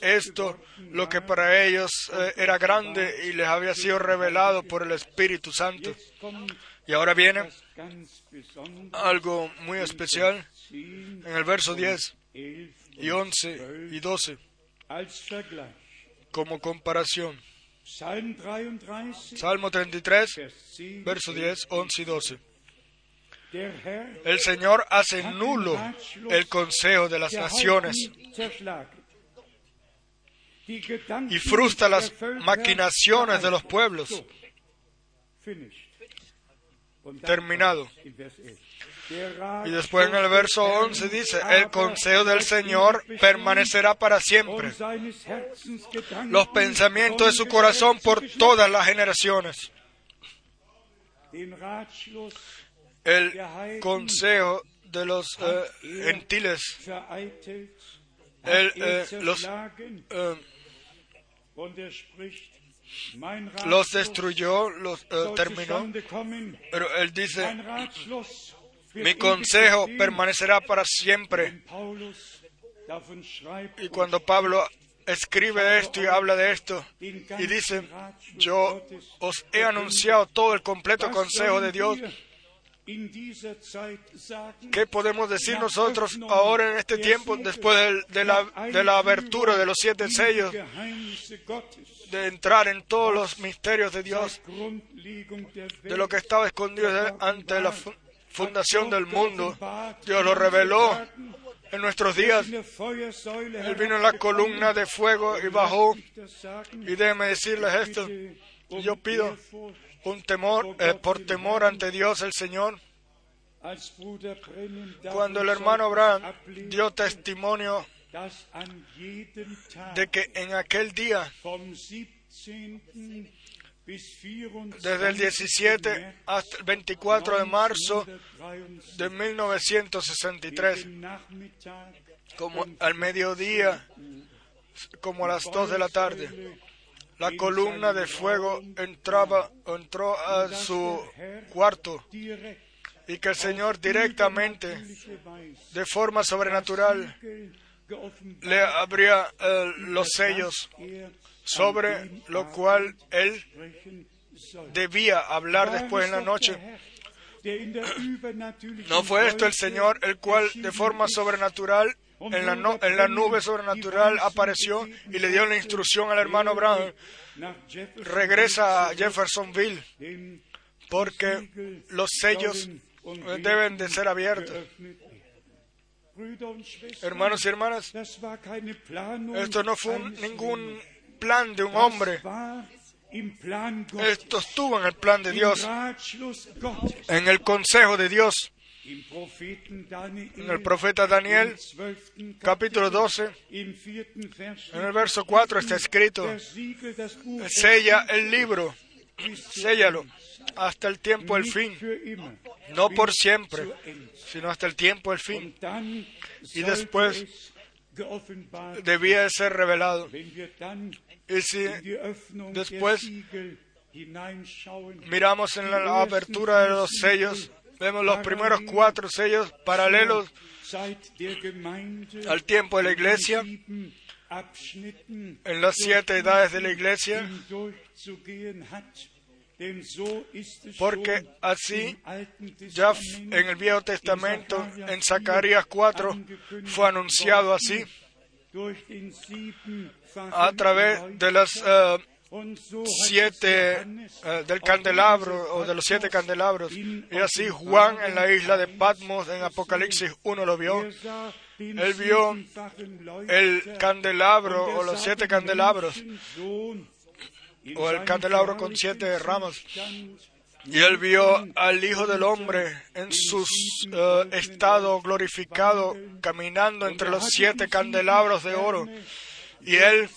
esto, lo que para ellos eh, era grande y les había sido revelado por el Espíritu Santo. Y ahora viene algo muy especial en el verso 10 y 11 y 12 como comparación. Salmo 33, verso 10, 11 y 12. El Señor hace nulo el consejo de las naciones y frustra las maquinaciones de los pueblos. Terminado. Y después en el verso 11 dice, el consejo del Señor permanecerá para siempre. Los pensamientos de su corazón por todas las generaciones el consejo de los eh, gentiles. Él eh, los, eh, los destruyó, los terminó, pero él dice, mi consejo permanecerá para siempre. Y cuando Pablo escribe esto y habla de esto y dice, yo os he anunciado todo el completo consejo de Dios, ¿Qué podemos decir nosotros ahora en este tiempo, después de, la, de la abertura de los siete sellos, de entrar en todos los misterios de Dios, de lo que estaba escondido ante la fundación del mundo? Dios lo reveló en nuestros días. Él vino en la columna de fuego y bajó. Y déjeme decirles esto. Yo pido un temor, eh, por temor ante Dios el Señor. Cuando el hermano Abraham dio testimonio de que en aquel día, desde el 17 hasta el 24 de marzo de 1963, como al mediodía, como a las 2 de la tarde, la columna de fuego entraba, entró a su cuarto y que el Señor directamente, de forma sobrenatural, le abría eh, los sellos, sobre lo cual Él debía hablar después en la noche. *clears throat* ¿No fue esto el Señor el cual de forma sobrenatural en la, no- en la nube sobrenatural apareció y le dio la instrucción al hermano Brown? Regresa a Jeffersonville porque los sellos deben de ser abiertos. Hermanos y hermanas, esto no fue un- ningún plan de un hombre. Esto estuvo en el plan de Dios, en el consejo de Dios. En el profeta Daniel, capítulo 12, en el verso 4 está escrito, sella el libro, séllalo hasta el tiempo del fin, no por siempre, sino hasta el tiempo del fin. Y después Debía de ser revelado. Y si después miramos en la apertura de los sellos, vemos los primeros cuatro sellos paralelos al tiempo de la iglesia, en las siete edades de la iglesia, porque así ya en el Viejo Testamento, en Zacarías 4, fue anunciado así a través de las eh, siete eh, del candelabro o de los siete candelabros. Y así Juan en la isla de Patmos en Apocalipsis 1 lo vio. Él vio el candelabro o los siete candelabros o el candelabro con siete ramas. Y él vio al Hijo del Hombre en su eh, estado glorificado, caminando entre los siete candelabros de oro. Y él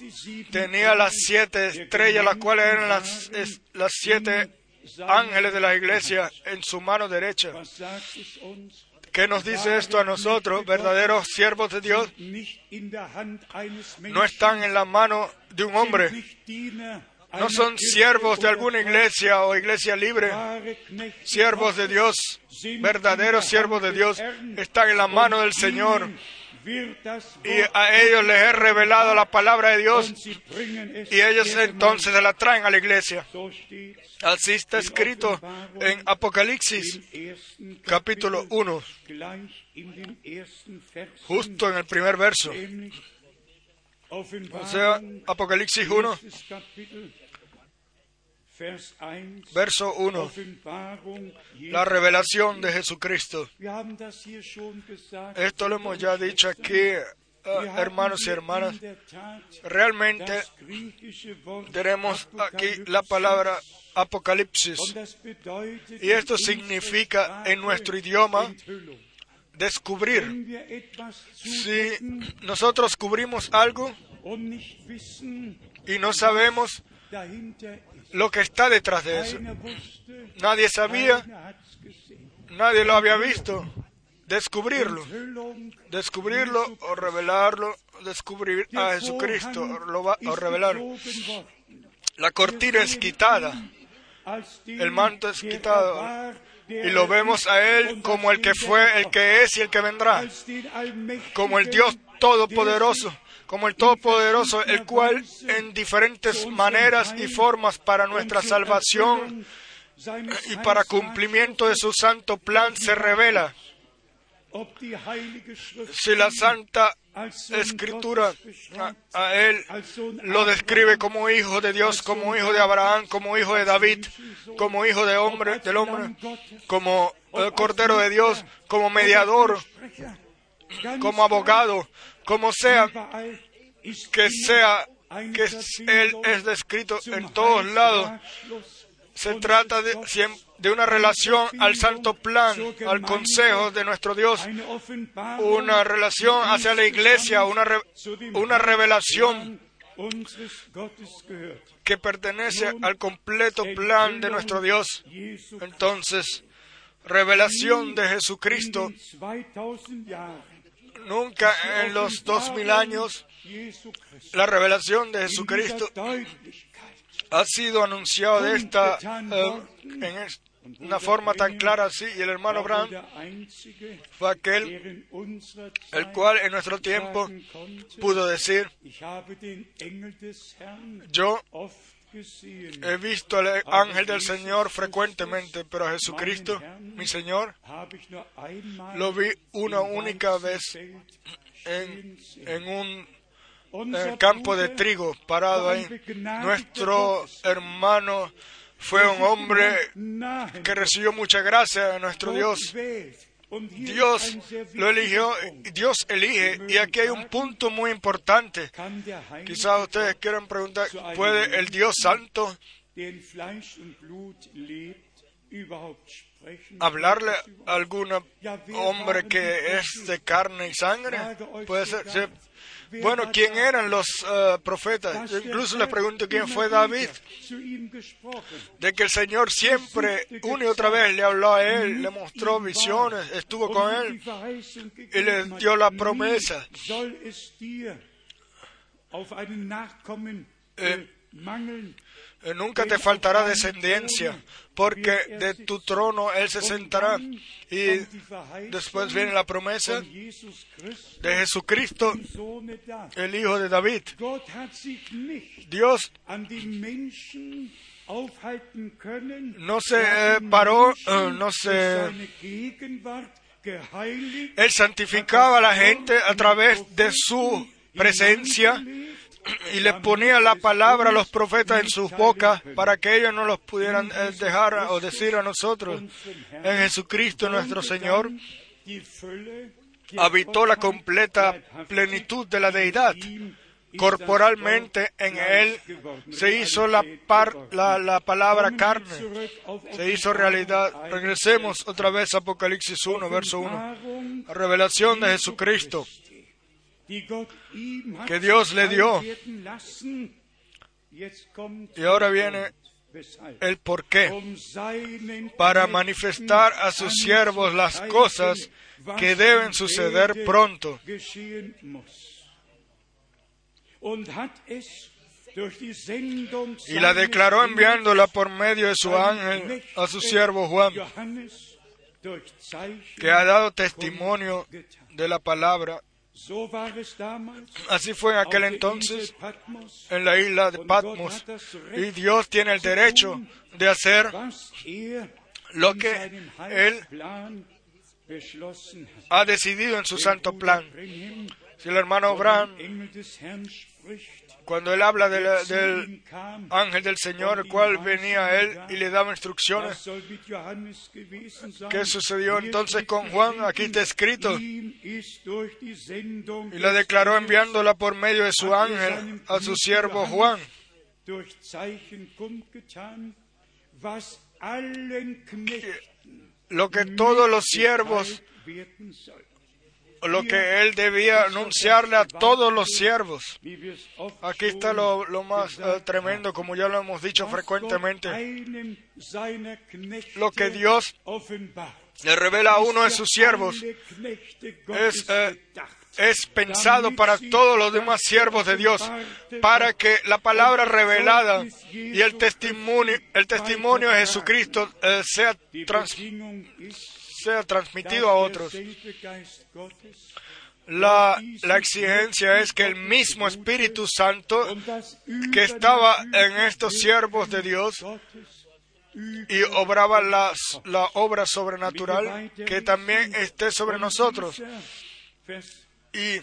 tenía las siete estrellas, las cuales eran las, las siete ángeles de la iglesia en su mano derecha. ¿Qué nos dice esto a nosotros, verdaderos siervos de Dios? No están en la mano de un hombre, no son siervos de alguna iglesia o iglesia libre. Siervos de Dios, verdaderos siervos de Dios, están en la mano del Señor. Y a ellos les he revelado la palabra de Dios y ellos entonces se la traen a la iglesia. Así está escrito en Apocalipsis capítulo 1, justo en el primer verso. O sea, Apocalipsis 1, verso 1, la revelación de Jesucristo. Esto lo hemos ya dicho aquí, eh, hermanos y hermanas. Realmente tenemos aquí la palabra Apocalipsis. Y esto significa en nuestro idioma descubrir. Si nosotros cubrimos algo y no sabemos lo que está detrás de eso, nadie sabía, nadie lo había visto, descubrirlo, descubrirlo o revelarlo, descubrir a Jesucristo lo va- o revelarlo. La cortina es quitada, el manto es quitado y lo vemos a Él como el que fue, el que es y el que vendrá, como el Dios todopoderoso, como el todopoderoso, el cual en diferentes maneras y formas para nuestra salvación y para cumplimiento de su santo plan se revela. Si la Santa Escritura a, él lo describe como hijo de Dios, como hijo de Abraham, como hijo de David, como hijo de hombre, del hombre, como eh, cordero de Dios, como mediador, como abogado, como sea que sea que él es descrito en todos lados. Se trata de, de una relación al santo plan, al consejo de nuestro Dios, una relación hacia la iglesia, una, re- una revelación que pertenece al completo plan de nuestro Dios. Entonces, revelación de Jesucristo, nunca en los dos mil años, la revelación de Jesucristo ha sido anunciado de esta, eh, en es- una forma tan clara así, y el hermano Brown fue aquel el cual en nuestro tiempo pudo decir, yo He visto al ángel del Señor frecuentemente, pero a Jesucristo, mi Señor, lo vi una única vez en, en un en el campo de trigo, parado ahí. Nuestro hermano fue un hombre que recibió mucha gracia de nuestro Dios. Dios lo eligió, Dios elige, y aquí hay un punto muy importante. Quizás ustedes quieran preguntar, ¿puede el Dios Santo hablarle a algún hombre que es de carne y sangre? Puede ser, bueno, ¿quién eran los uh, profetas? Yo incluso le pregunto quién fue David. De que el Señor siempre, una y otra vez, le habló a él, le mostró visiones, estuvo con él y le dio la promesa. Eh, eh, nunca te faltará descendencia, porque de tu trono Él se sentará. Y después viene la promesa de Jesucristo, el Hijo de David. Dios no se eh, paró, eh, no se... Él santificaba a la gente a través de su presencia y le ponía la palabra a los profetas en sus bocas para que ellos no los pudieran eh, dejar o decir a nosotros. En Jesucristo nuestro Señor habitó la completa plenitud de la deidad. Corporalmente en Él se hizo la, la, la palabra carne, se hizo realidad. Regresemos otra vez a Apocalipsis 1, verso 1. revelación de Jesucristo que Dios le dio. Y ahora viene el por qué. Para manifestar a sus siervos las cosas que deben suceder pronto. Y la declaró enviándola por medio de su ángel a su siervo Juan, que ha dado testimonio de la palabra Así fue en aquel entonces en la isla de Patmos. Y Dios tiene el derecho de hacer lo que Él ha decidido en su santo plan. Si el hermano Abraham cuando él habla del ángel del Señor, el cual venía a él y le daba instrucciones, ¿qué sucedió entonces con Juan? Aquí está escrito. Y la declaró enviándola por medio de su ángel a su siervo Juan. Lo que todos los siervos lo que él debía anunciarle a todos los siervos. Aquí está lo, más eh, tremendo, como ya lo hemos dicho frecuentemente. Lo que Dios le revela a uno de sus siervos es, eh, es pensado para todos los demás siervos de Dios, para que la palabra revelada y el testimonio, el testimonio de Jesucristo eh, sea transmitido sea transmitido a otros. La, la, exigencia es que el mismo Espíritu Santo que estaba en estos siervos de Dios y obraba las, la obra sobrenatural, que también esté sobre nosotros. Y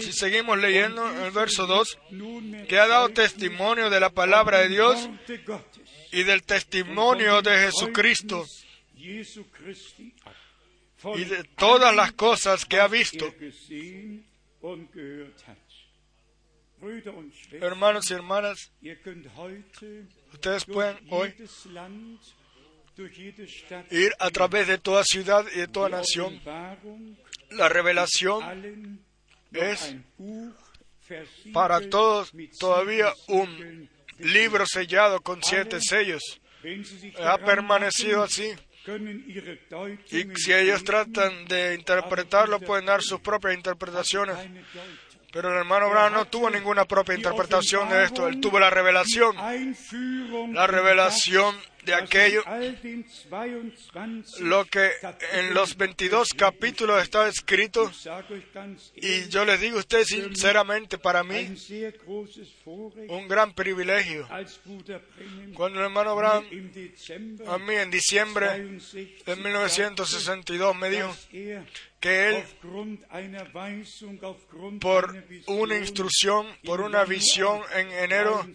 si seguimos leyendo el verso 2, que ha dado testimonio de la palabra de Dios y del testimonio de Jesucristo y de todas las cosas que ha visto. Hermanos y hermanas, ustedes pueden hoy ir a través de toda ciudad y de toda nación. La revelación es para todos todavía un libro sellado con siete sellos. Ha permanecido así y si ellos tratan de interpretarlo, pueden dar sus propias interpretaciones. Pero el hermano Brown no tuvo ninguna propia interpretación de esto. Él tuvo la revelación. La revelación de aquello, lo que en los 22 capítulos está escrito, y yo les digo a ustedes sinceramente, para mí, un gran privilegio. Cuando el hermano Brown a mí en diciembre de 1962 me dijo que él, por una instrucción, por una visión en enero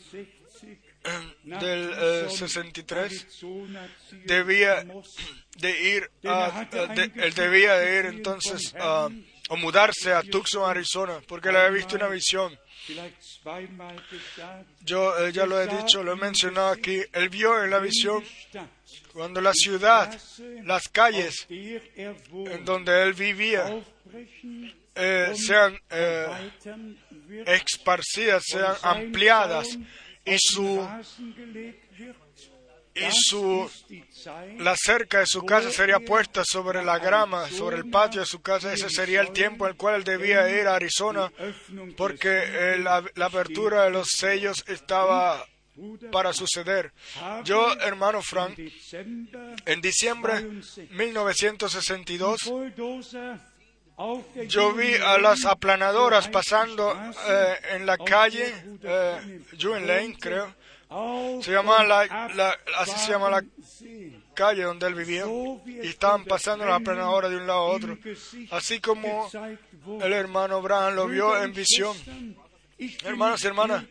del 63 debía de ir a, él debía de ir entonces a, o mudarse a Tucson, Arizona, porque le había visto una visión. Yo eh, ya lo he dicho, lo he mencionado aquí. Él vio en la visión cuando la ciudad, las calles en donde él vivía, eh, sean eh, esparcidas, sean ampliadas y su y su la cerca de su casa sería puesta sobre la grama, sobre el patio de su casa. Ese sería el tiempo en el cual él debía ir a Arizona, porque la, la apertura de los sellos estaba para suceder. Yo, hermano Frank, en diciembre 1962, yo vi a las aplanadoras pasando eh, en la calle, eh, Lane, creo. Se llama la, así se llama la calle donde él vivía. Y estaban pasando las aplanadoras de un lado a otro. Así como el hermano Abraham lo vio en visión. Hermanos y hermanas,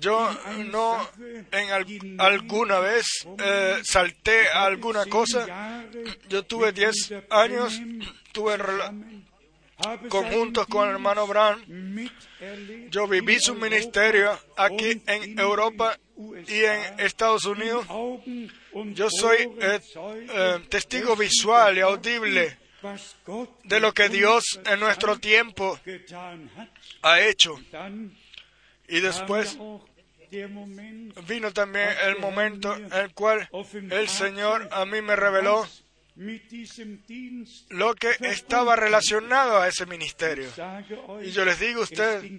yo no en alguna vez eh, salté alguna cosa. Yo tuve 10 años, tuve conjuntos con el hermano Brown. Yo viví su ministerio aquí en Europa y en Estados Unidos. Yo soy eh, eh, testigo visual y audible de lo que Dios en nuestro tiempo ha hecho. Y después vino también el momento en el cual el Señor a mí me reveló lo que estaba relacionado a ese ministerio. Y yo les digo a ustedes,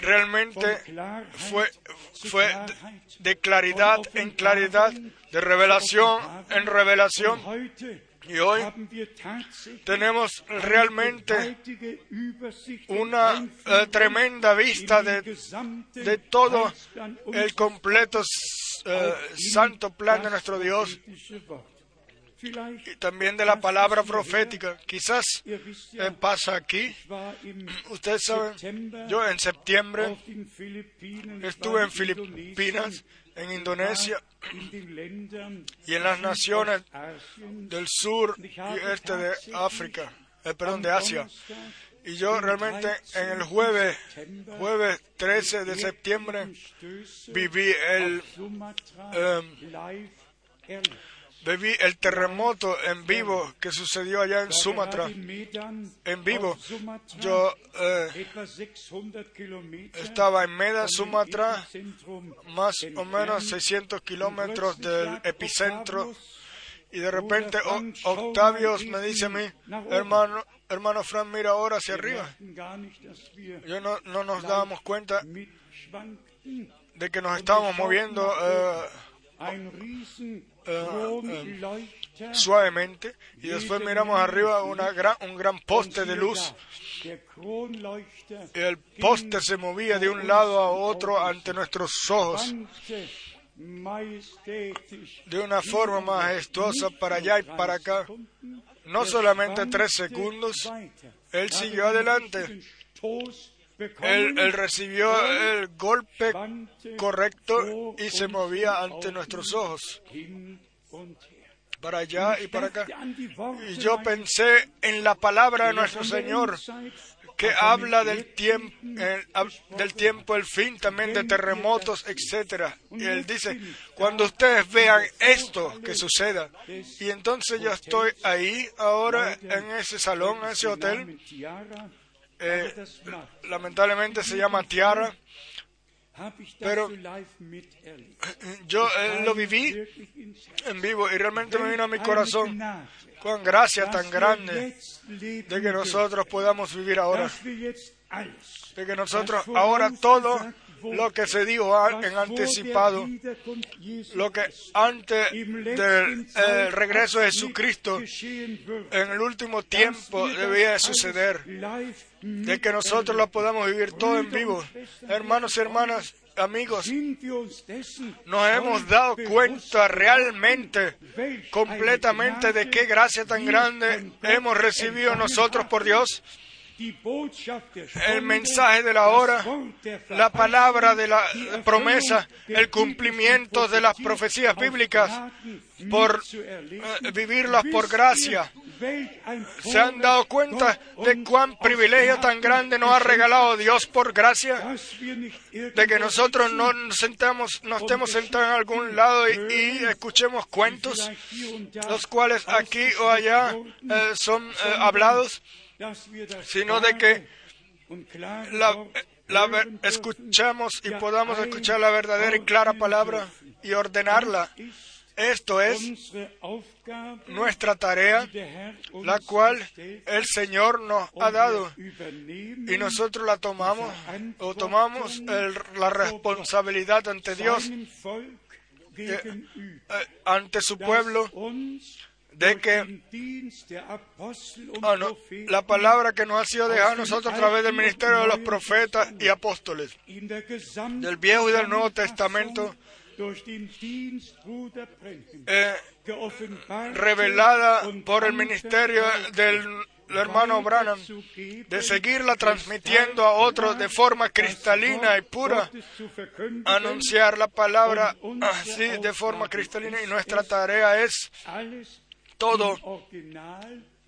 realmente fue, fue de claridad en claridad, de revelación en revelación. Y hoy tenemos realmente una eh, tremenda vista de, de, todo el completo eh, santo plan de nuestro Dios y también de la palabra profética. Quizás eh, pasa aquí. Ustedes saben, yo en septiembre estuve en Filipinas, en Indonesia y en las naciones del sur y este de África, eh, perdón, de Asia. Y yo realmente en el jueves, jueves 13 de septiembre, viví el, eh, Viví el terremoto en vivo que sucedió allá en Sumatra. En vivo. Yo eh, estaba en Meda, Sumatra, más o menos 600 kilómetros del epicentro. Y de repente Octavio me dice a mí, hermano, hermano Fran, mira ahora hacia arriba. Yo no, no nos dábamos cuenta de que nos estábamos moviendo. Eh, eh, suavemente y después miramos arriba una gran, un gran poste de luz. Y el poste se movía de un lado a otro ante nuestros ojos de una forma majestuosa para allá y para acá. No solamente tres segundos, él siguió adelante. Él, recibió el golpe correcto y se movía ante nuestros ojos, para allá y para acá. Y yo pensé en la palabra de nuestro Señor, que habla del tiempo, del tiempo, el fin también de terremotos, etcétera. Y él dice, cuando ustedes vean esto que suceda, y entonces yo estoy ahí ahora en ese salón, en ese hotel, eh, lamentablemente se llama Tiara, pero yo eh, lo viví en vivo y realmente me vino a mi corazón con gracia tan grande de que nosotros podamos vivir ahora, de que nosotros ahora todo lo que se dijo en anticipado, lo que antes del eh, regreso de Jesucristo en el último tiempo debía suceder, de que nosotros lo podamos vivir todo en vivo. Hermanos y hermanas, amigos, nos hemos dado cuenta realmente, completamente, de qué gracia tan grande hemos recibido nosotros por Dios. El mensaje de la hora, la palabra de la promesa, el cumplimiento de las profecías bíblicas, por eh, vivirlas por gracia. ¿Se han dado cuenta de cuán privilegio tan grande nos ha regalado Dios por gracia? De que nosotros no, nos sentamos, no estemos sentados en algún lado y, escuchemos cuentos, los cuales aquí o allá eh, son eh, hablados sino de que la, escuchamos y podamos escuchar la verdadera y clara palabra y ordenarla. Esto es nuestra tarea, la cual el Señor nos ha dado y nosotros la tomamos o tomamos la responsabilidad ante Dios, eh, eh, ante su pueblo, de que ah, la palabra que nos ha sido dejada a nosotros a través del ministerio de los profetas y apóstoles, del Viejo y del Nuevo Testamento, eh, revelada por el ministerio del hermano Branham, de seguirla transmitiendo a otros de forma cristalina y pura, anunciar la palabra así de forma cristalina y nuestra tarea es todo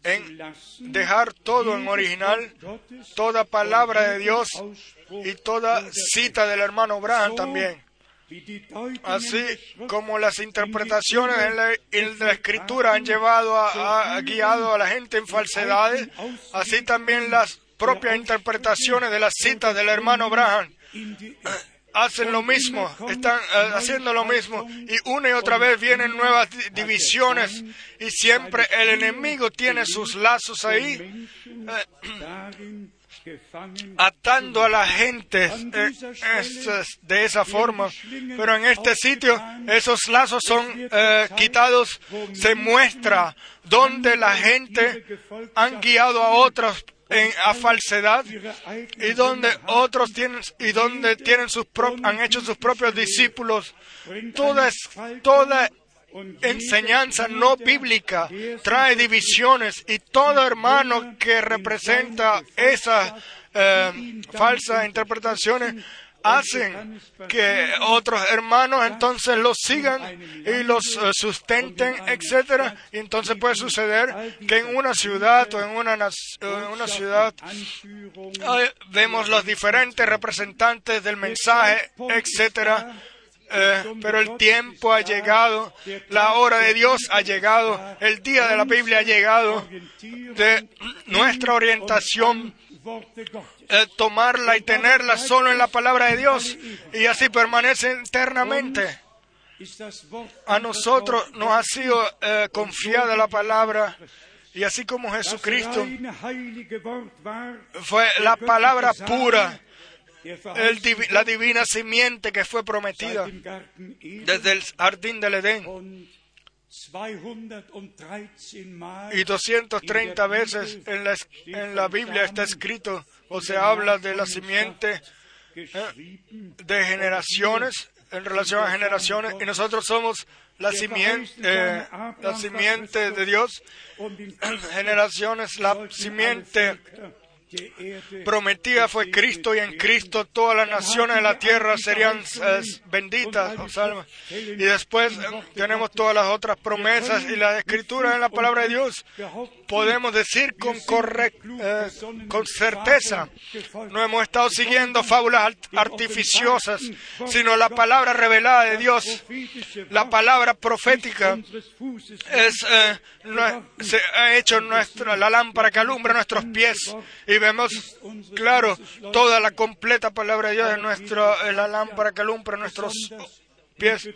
en dejar todo en original, toda palabra de Dios y toda cita del hermano Abraham también. Así como las interpretaciones en la, escritura han llevado a, guiado a la gente en falsedades, así también las propias interpretaciones de las citas del hermano Abraham hacen lo mismo, están eh, haciendo lo mismo y una y otra vez vienen nuevas divisiones y siempre el enemigo tiene sus lazos ahí. Eh, atando a la gente eh, de esa forma. Pero en este sitio esos lazos son quitados, se muestra donde la gente han guiado a otros en, a falsedad y donde otros tienen y donde tienen sus han hecho sus propios discípulos toda toda enseñanza no bíblica trae divisiones y todo hermano que representa esas eh, falsas interpretaciones hacen que otros hermanos entonces los sigan y los eh, sustenten, etcétera. Y entonces puede suceder que en una ciudad o en una, en una ciudad vemos los diferentes representantes del mensaje, etcétera. Eh, pero el tiempo ha llegado, la hora de Dios ha llegado, el día de la Biblia ha llegado, de nuestra orientación eh, tomarla y tenerla solo en la palabra de Dios y así permanece eternamente. A nosotros nos ha sido eh, confiada la palabra y así como Jesucristo fue la palabra pura, la divina simiente que fue prometida desde el jardín del Edén. Y 230 veces en la, en la Biblia está escrito o se habla de la simiente eh, de generaciones en relación a generaciones y nosotros somos la simiente, eh, la simiente de Dios, generaciones, la simiente prometida fue Cristo y en Cristo todas las naciones de la tierra serían eh, benditas Y después tenemos todas las otras promesas y las escrituras en la palabra de Dios. Podemos decir con, eh, con certeza, no hemos estado siguiendo fábulas artificiosas, sino la palabra revelada de Dios, la palabra profética es, se ha hecho nuestra, la lámpara que alumbra nuestros pies y vemos, claro, toda la completa palabra de Dios en, nuestro, en la lámpara que alumbra nuestros pies.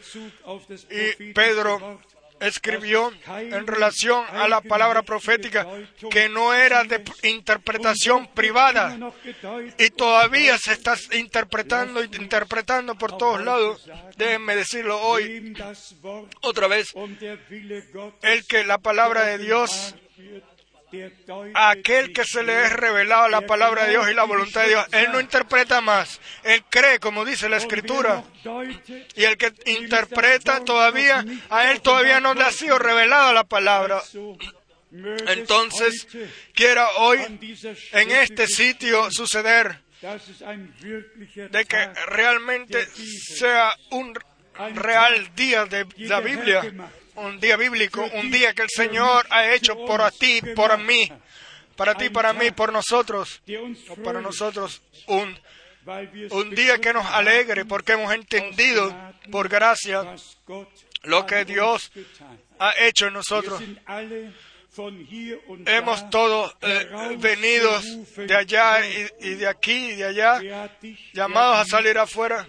Y Pedro escribió en relación a la palabra profética que no era de interpretación privada y todavía se está interpretando y interpretando por todos lados. Déjenme decirlo hoy otra vez, el que la palabra de Dios aquel que se le es revelado la palabra de Dios y la voluntad de Dios, él no interpreta más, él cree como dice la escritura. Y el que interpreta todavía, a él todavía no le ha sido revelada la palabra. Entonces, quiera hoy en este sitio suceder de que realmente sea un real día de la Biblia un día bíblico, un día que el Señor ha hecho por ti, por mí, para ti, para mí, por nosotros, para nosotros, un, un día que nos alegre porque hemos entendido por gracia lo que Dios ha hecho en nosotros. Hemos todos eh, venido de allá y, de aquí y de allá, llamados a salir afuera.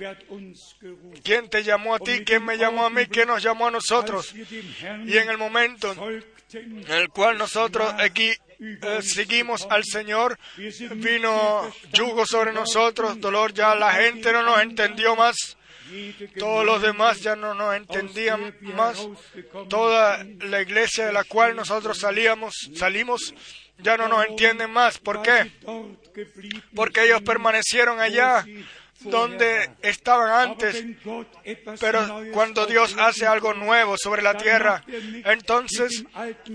¿Quién te llamó a ti? ¿Quién me llamó a mí? ¿Quién nos llamó a nosotros? Y en el momento en el cual nosotros aquí eh, seguimos al Señor, vino yugo sobre nosotros, dolor, ya la gente no nos entendió más. Todos los demás ya no nos entendían más. Toda la iglesia de la cual nosotros salíamos, salimos, ya no nos entienden más. ¿Por qué? Porque ellos permanecieron allá donde estaban antes. Pero cuando Dios hace algo nuevo sobre la tierra, entonces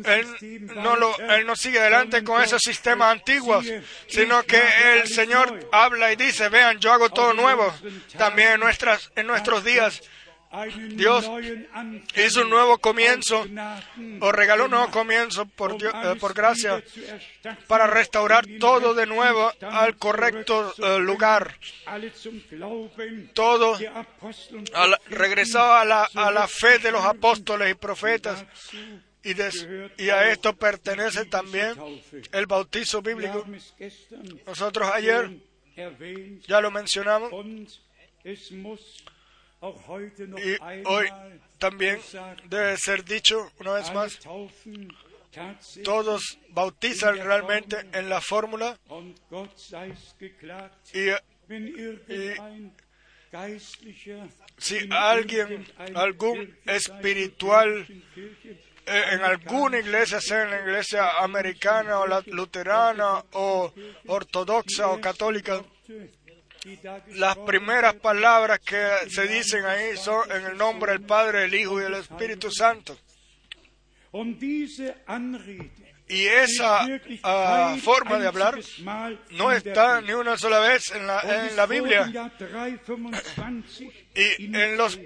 Él no, lo, él no sigue adelante con esos sistemas antiguos, sino que el Señor habla y dice, vean, yo hago todo nuevo. También en, nuestras, en nuestros días Dios hizo un nuevo comienzo o regaló un nuevo comienzo por, eh, por gracia para restaurar todo de nuevo al correcto eh, lugar. Todo regresaba a la, a la fe de los apóstoles y profetas. Y, y, a esto pertenece también el bautizo bíblico. Nosotros ayer ya lo mencionamos y hoy también debe ser dicho una vez más, todos bautizan realmente en la fórmula y, si alguien, algún espiritual eh, en alguna iglesia, sea en la iglesia americana o la luterana o ortodoxa o católica, las primeras palabras que se dicen ahí son en el nombre del Padre, del Hijo y del Espíritu Santo. Y esa ah, forma de hablar no está ni una sola vez en la, Biblia. Y en los,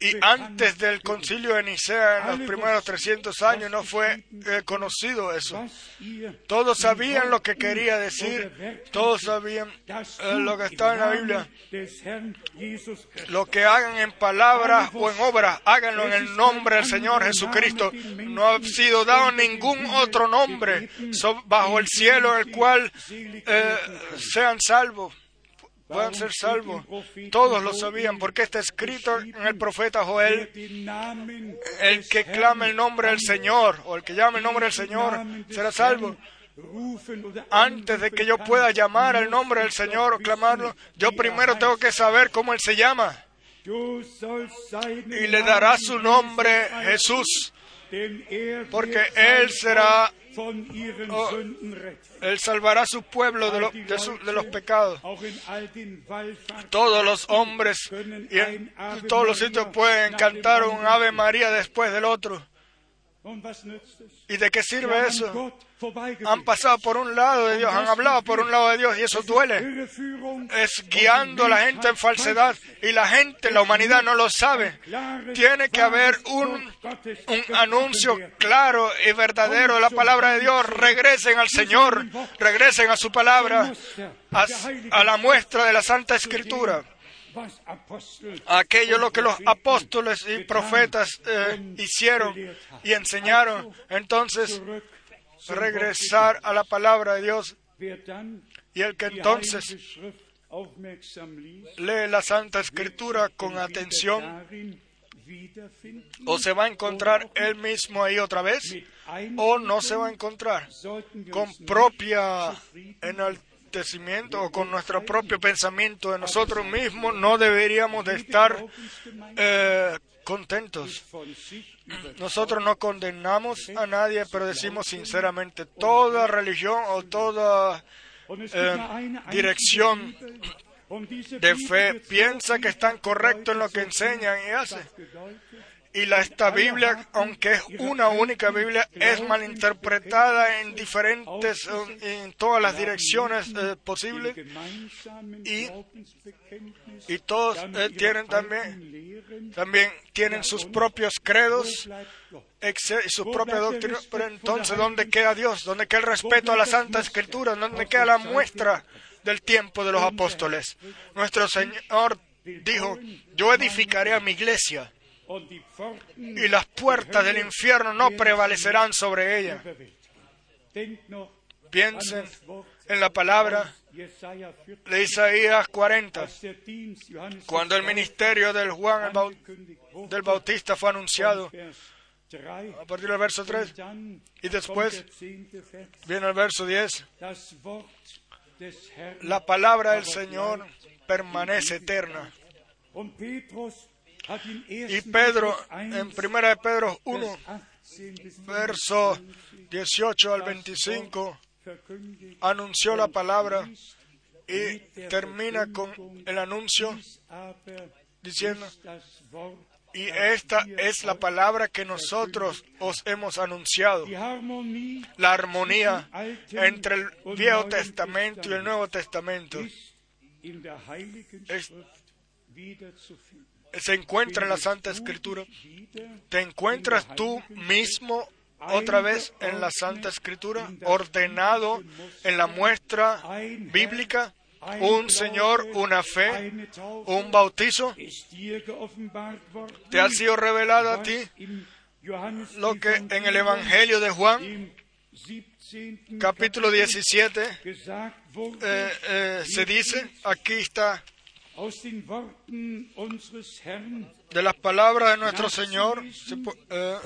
y antes del concilio de Nicea, en los primeros 300 años, no fue eh, conocido eso. Todos sabían lo que quería decir, todos sabían eh, lo que estaba en la Biblia. Lo que hagan en palabras o en obras, háganlo en el nombre del Señor Jesucristo. No ha sido dado ningún otro nombre bajo el cielo en el cual eh, sean salvos puedan ser salvos. Todos lo sabían porque está escrito en el profeta Joel, el que clame el nombre del Señor o el que llame el nombre del Señor será salvo. Antes de que yo pueda llamar el nombre del Señor o clamarlo, yo primero tengo que saber cómo Él se llama. Y le dará su nombre Jesús, porque Él será Oh, él salvará a su pueblo de, los pecados. Todos los hombres y en todos los sitios pueden cantar un Ave María después del otro. ¿Y de qué sirve eso? Han pasado por un lado de Dios, han hablado por un lado de Dios y eso duele. Es guiando a la gente en falsedad y la gente, la humanidad no lo sabe. Tiene que haber un, un anuncio claro y verdadero de la palabra de Dios. Regresen al Señor, regresen a su palabra, a, la muestra de la Santa Escritura aquello lo que los apóstoles y profetas eh, hicieron y enseñaron. Entonces, regresar a la palabra de Dios. Y el que entonces lee la Santa Escritura con atención, O se va a encontrar él mismo ahí otra vez, o no se va a encontrar con propia enaltecimiento o con nuestro propio pensamiento de nosotros mismos. No deberíamos de estar eh, contentos. Nosotros no condenamos a nadie, pero decimos sinceramente, toda religión o toda eh, dirección de fe piensa que están correctos en lo que enseñan y hacen. Y esta Biblia, aunque es una única Biblia, es malinterpretada en diferentes, en todas las direcciones eh, posibles. Y, y todos eh, tienen también, también tienen sus propios credos y sus propias doctrinas. Pero entonces, ¿dónde queda Dios? ¿Dónde queda el respeto a la Santa Escritura? ¿Dónde queda la muestra del tiempo de los apóstoles? Nuestro Señor dijo, yo edificaré a mi iglesia y las puertas del infierno no prevalecerán sobre ella. Piensen en la palabra de Isaías 40, cuando el ministerio del Juan del Bautista fue anunciado, a partir del verso 3, y después viene el verso 10, la palabra del Señor permanece eterna. Y Pedro, en primera de Pedro 1, verso 18 al 25, anunció la palabra y termina con el anuncio diciendo, y esta es la palabra que nosotros os hemos anunciado. La armonía entre el Viejo Testamento y el Nuevo Testamento se encuentra en la Santa Escritura. ¿Te encuentras tú mismo otra vez en la Santa Escritura, ordenado en la muestra bíblica? un Señor, una fe, un bautizo. ¿Te ha sido revelado a ti lo que en el Evangelio de Juan, capítulo 17, eh, eh, se dice? Aquí está. De las palabras de nuestro Señor, eh,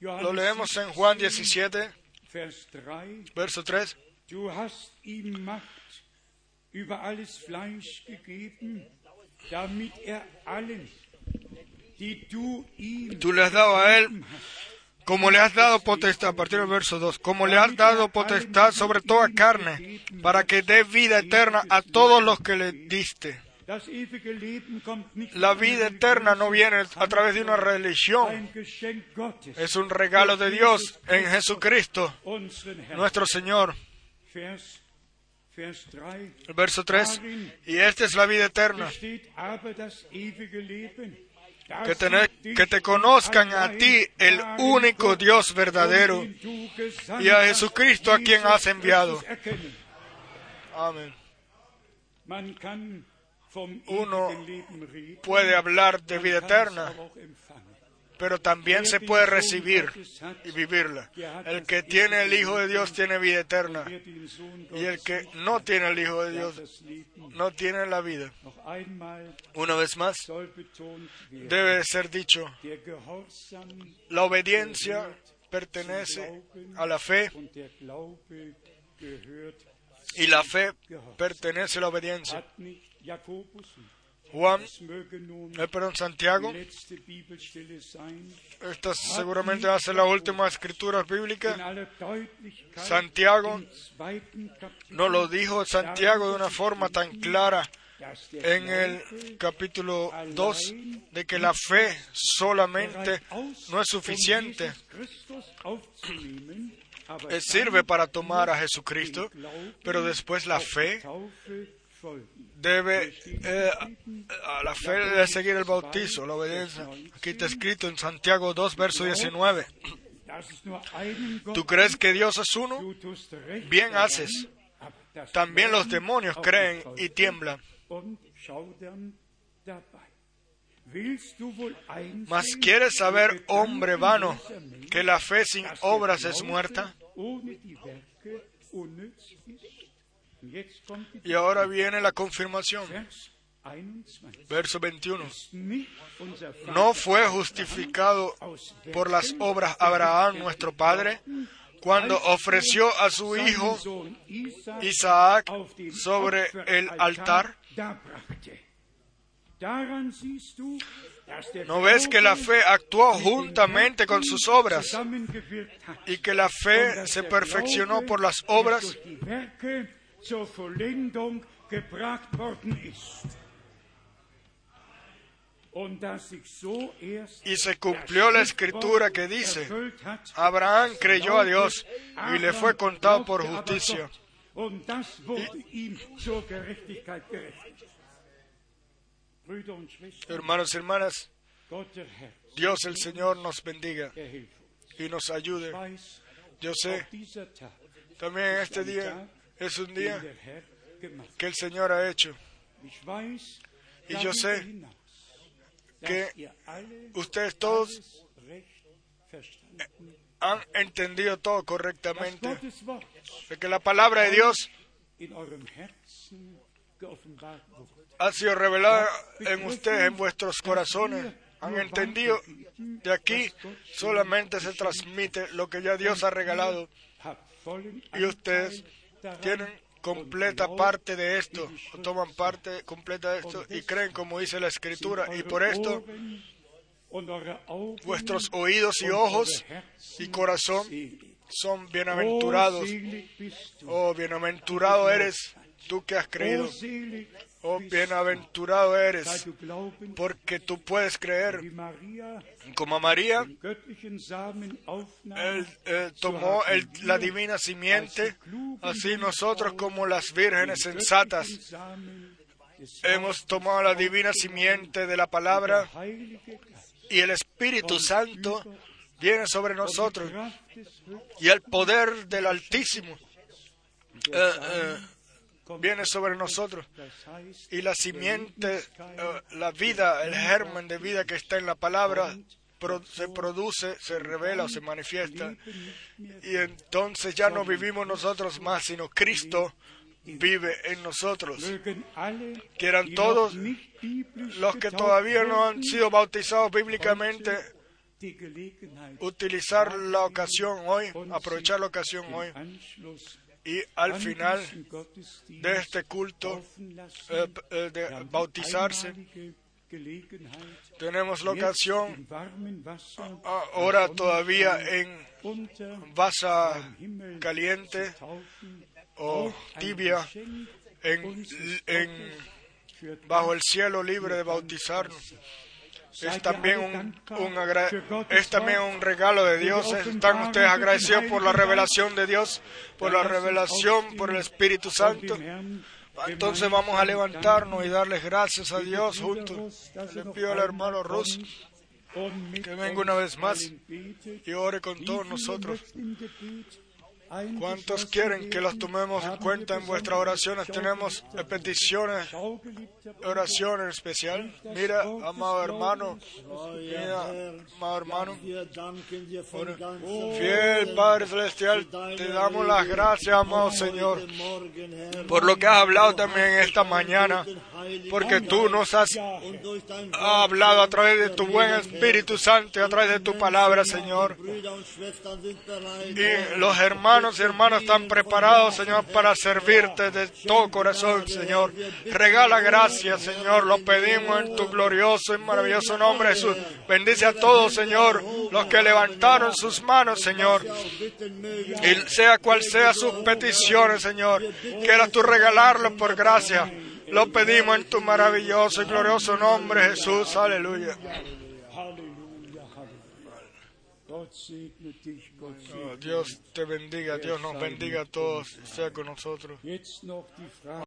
lo leemos en Juan 17, verso 3 über alles Fleisch gegeben, damit er Tú le has dado a él como le has dado potestad, a partir del verso 2, como le has dado potestad sobre toda carne, para que dé vida eterna a todos los que le diste. La vida eterna no viene a través de una religión, es un regalo de Dios en Jesucristo, nuestro Señor. El verso 3, y esta es la vida eterna, que te, que te conozcan a ti, el único Dios verdadero, y a Jesucristo a quien has enviado. Amén. Uno puede hablar de vida eterna, pero también se puede recibir y vivirla. El que tiene el Hijo de Dios tiene vida eterna y el que no tiene el Hijo de Dios no tiene la vida. Una vez más, debe ser dicho, la obediencia pertenece a la fe y la fe pertenece a la obediencia. Juan, eh, perdón, Santiago. Esta seguramente va a ser la última escritura bíblica. Santiago no lo dijo Santiago de una forma tan clara en el capítulo 2 de que la fe solamente no es suficiente. Sirve para tomar a Jesucristo, pero después la fe debe, eh, a la fe debe seguir el bautizo, la obediencia. Aquí está escrito en Santiago 2, verso 19. ¿Tú crees que Dios es uno? Bien haces. También los demonios creen y tiemblan. Mas quieres saber, hombre vano, que la fe sin obras es muerta. Y ahora viene la confirmación. Verso 21. ¿No fue justificado por las obras Abraham, nuestro padre, cuando ofreció a su hijo Isaac sobre el altar? ¿No ves que la fe actuó juntamente con sus obras y que la fe se perfeccionó por las obras? Y se cumplió la escritura que dice, Abraham creyó a Dios y le fue contado por justicia. Hermanos y hermanas, Dios el Señor nos bendiga y nos ayude. Yo sé, también este día es un día que el Señor ha hecho. Y yo sé que ustedes todos han entendido todo correctamente, de que la palabra de Dios ha sido revelada en ustedes, en vuestros corazones. Han entendido, de aquí solamente se transmite lo que ya Dios ha regalado. Y ustedes tienen completa parte de esto, o toman parte completa de esto y creen como dice la Escritura. Y por esto vuestros oídos y ojos y corazón son bienaventurados. Oh, bienaventurado eres tú que has creído. Oh, bienaventurado eres, porque tú puedes creer. Como María, él, tomó la divina simiente, así nosotros como las vírgenes sensatas hemos tomado la divina simiente de la palabra y el Espíritu Santo viene sobre nosotros y el poder del Altísimo. Eh, eh, viene sobre nosotros y la simiente, eh, la vida, el germen de vida que está en la palabra se produce, se revela o se manifiesta y entonces ya no vivimos nosotros más, sino Cristo vive en nosotros. Que eran todos los que todavía no han sido bautizados bíblicamente, utilizar la ocasión hoy, aprovechar la ocasión hoy y al final de este culto eh, eh, de bautizarse, tenemos la ocasión ahora todavía en basa caliente o tibia, en, bajo el cielo libre de bautizarnos es también un, es también un regalo de Dios. ¿Están ustedes agradecidos por la revelación de Dios, por la revelación, por el Espíritu Santo? Entonces vamos a levantarnos y darles gracias a Dios juntos. Le pido al hermano Rus que venga una vez más y ore con todos nosotros. ¿Cuántos quieren que los tomemos en cuenta en vuestras oraciones? Tenemos peticiones, oraciones especial. Mira, amado hermano, mira, amado hermano, fiel Padre Celestial, te damos las gracias, amado Señor, por lo que has hablado también esta mañana, porque tú nos has hablado a través de tu buen Espíritu Santo y a través de tu palabra, Señor. Y los hermanos hermanos y hermanas están preparados, Señor, para servirte de todo corazón, Señor. Regala gracias, Señor. Lo pedimos en tu glorioso y maravilloso nombre, Jesús. Bendice a todos, Señor, los que levantaron sus manos, Señor. Y sea cual sea sus peticiones, Señor. Quieras tú regalarlo por gracia. Lo pedimos en tu maravilloso y glorioso nombre, Jesús. Aleluya. Oh, Dios te bendiga, Dios nos bendiga a todos sea con nosotros.